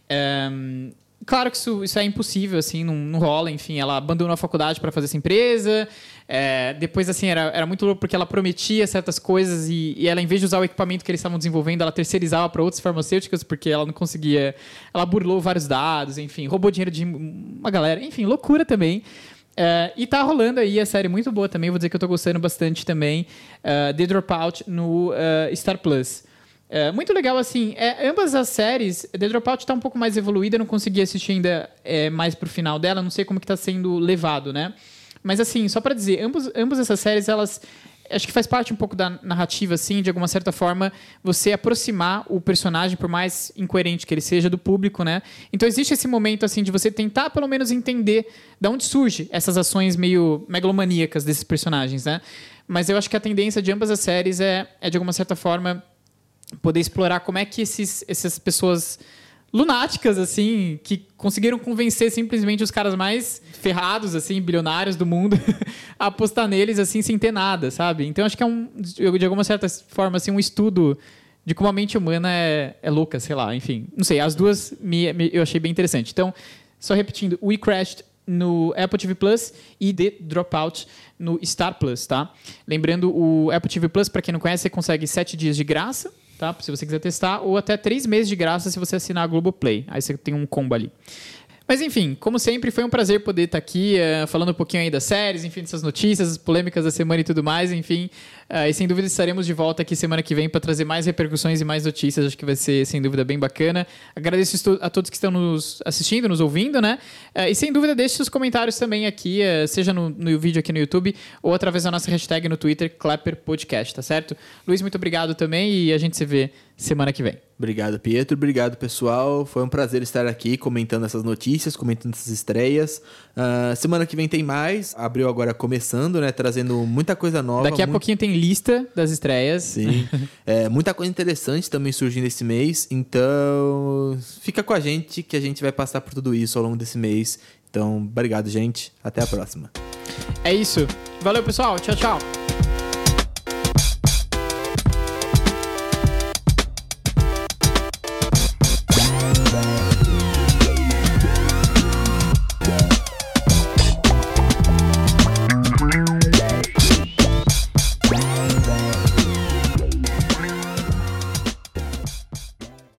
Ehm, Claro que isso, isso é impossível, assim, não, não rola. Enfim, ela abandonou a faculdade para fazer essa empresa. É, depois, assim, era, era muito louco porque ela prometia certas coisas e, e ela, em vez de usar o equipamento que eles estavam desenvolvendo, ela terceirizava para outras farmacêuticas porque ela não conseguia. Ela burlou vários dados, enfim, roubou dinheiro de uma galera. Enfim, loucura também. É, e tá rolando aí a série muito boa também. Vou dizer que eu tô gostando bastante também. Uh, The Dropout no uh, Star Plus. É, muito legal, assim, é, ambas as séries, The Dropout tá um pouco mais evoluída, não consegui assistir ainda é, mais pro final dela, não sei como que tá sendo levado, né? Mas assim, só pra dizer, ambos, ambas essas séries, elas acho que faz parte um pouco da narrativa, assim, de alguma certa forma, você aproximar o personagem, por mais incoerente que ele seja, do público, né? Então existe esse momento, assim, de você tentar, pelo menos, entender de onde surge essas ações meio megalomaníacas desses personagens, né? Mas eu acho que a tendência de ambas as séries é, é de alguma certa forma, poder explorar como é que esses, essas pessoas lunáticas, assim, que conseguiram convencer simplesmente os caras mais ferrados, assim, bilionários do mundo, <laughs> a apostar neles, assim, sem ter nada, sabe? Então, acho que é um, de alguma certa forma, assim, um estudo de como a mente humana é, é louca, sei lá, enfim. Não sei, as duas me, me- eu achei bem interessante. Então, só repetindo, We Crashed no Apple TV Plus e The Dropout no Star Plus, tá? Lembrando, o Apple TV Plus, para quem não conhece, você consegue sete dias de graça, tá? Se você quiser testar, ou até três meses de graça se você assinar a Globoplay. Aí você tem um combo ali. Mas enfim, como sempre, foi um prazer poder estar aqui eh, falando um pouquinho aí das séries, enfim, dessas notícias, as polêmicas da semana e tudo mais, enfim. Eh, e sem dúvida estaremos de volta aqui semana que vem para trazer mais repercussões e mais notícias. Acho que vai ser, sem dúvida, bem bacana. Agradeço a todos que estão nos assistindo, nos ouvindo, né? Eh, e sem dúvida, deixe seus comentários também aqui, eh, seja no, no vídeo aqui no YouTube ou através da nossa hashtag no Twitter, Clapper Podcast, tá certo? Luiz, muito obrigado também e a gente se vê semana que vem.
Obrigado, Pietro. Obrigado, pessoal. Foi um prazer estar aqui comentando essas notícias, comentando essas estreias. Semana que vem tem mais. Abriu agora começando, né? Trazendo muita coisa nova.
Daqui a
muito-
pouquinho tem lista das estreias.
Sim. É, muita coisa interessante também surgindo esse mês. Então, fica com a gente que a gente vai passar por tudo isso ao longo desse mês. Então, obrigado, gente. Até a próxima.
É isso. Valeu, pessoal. Tchau, tchau.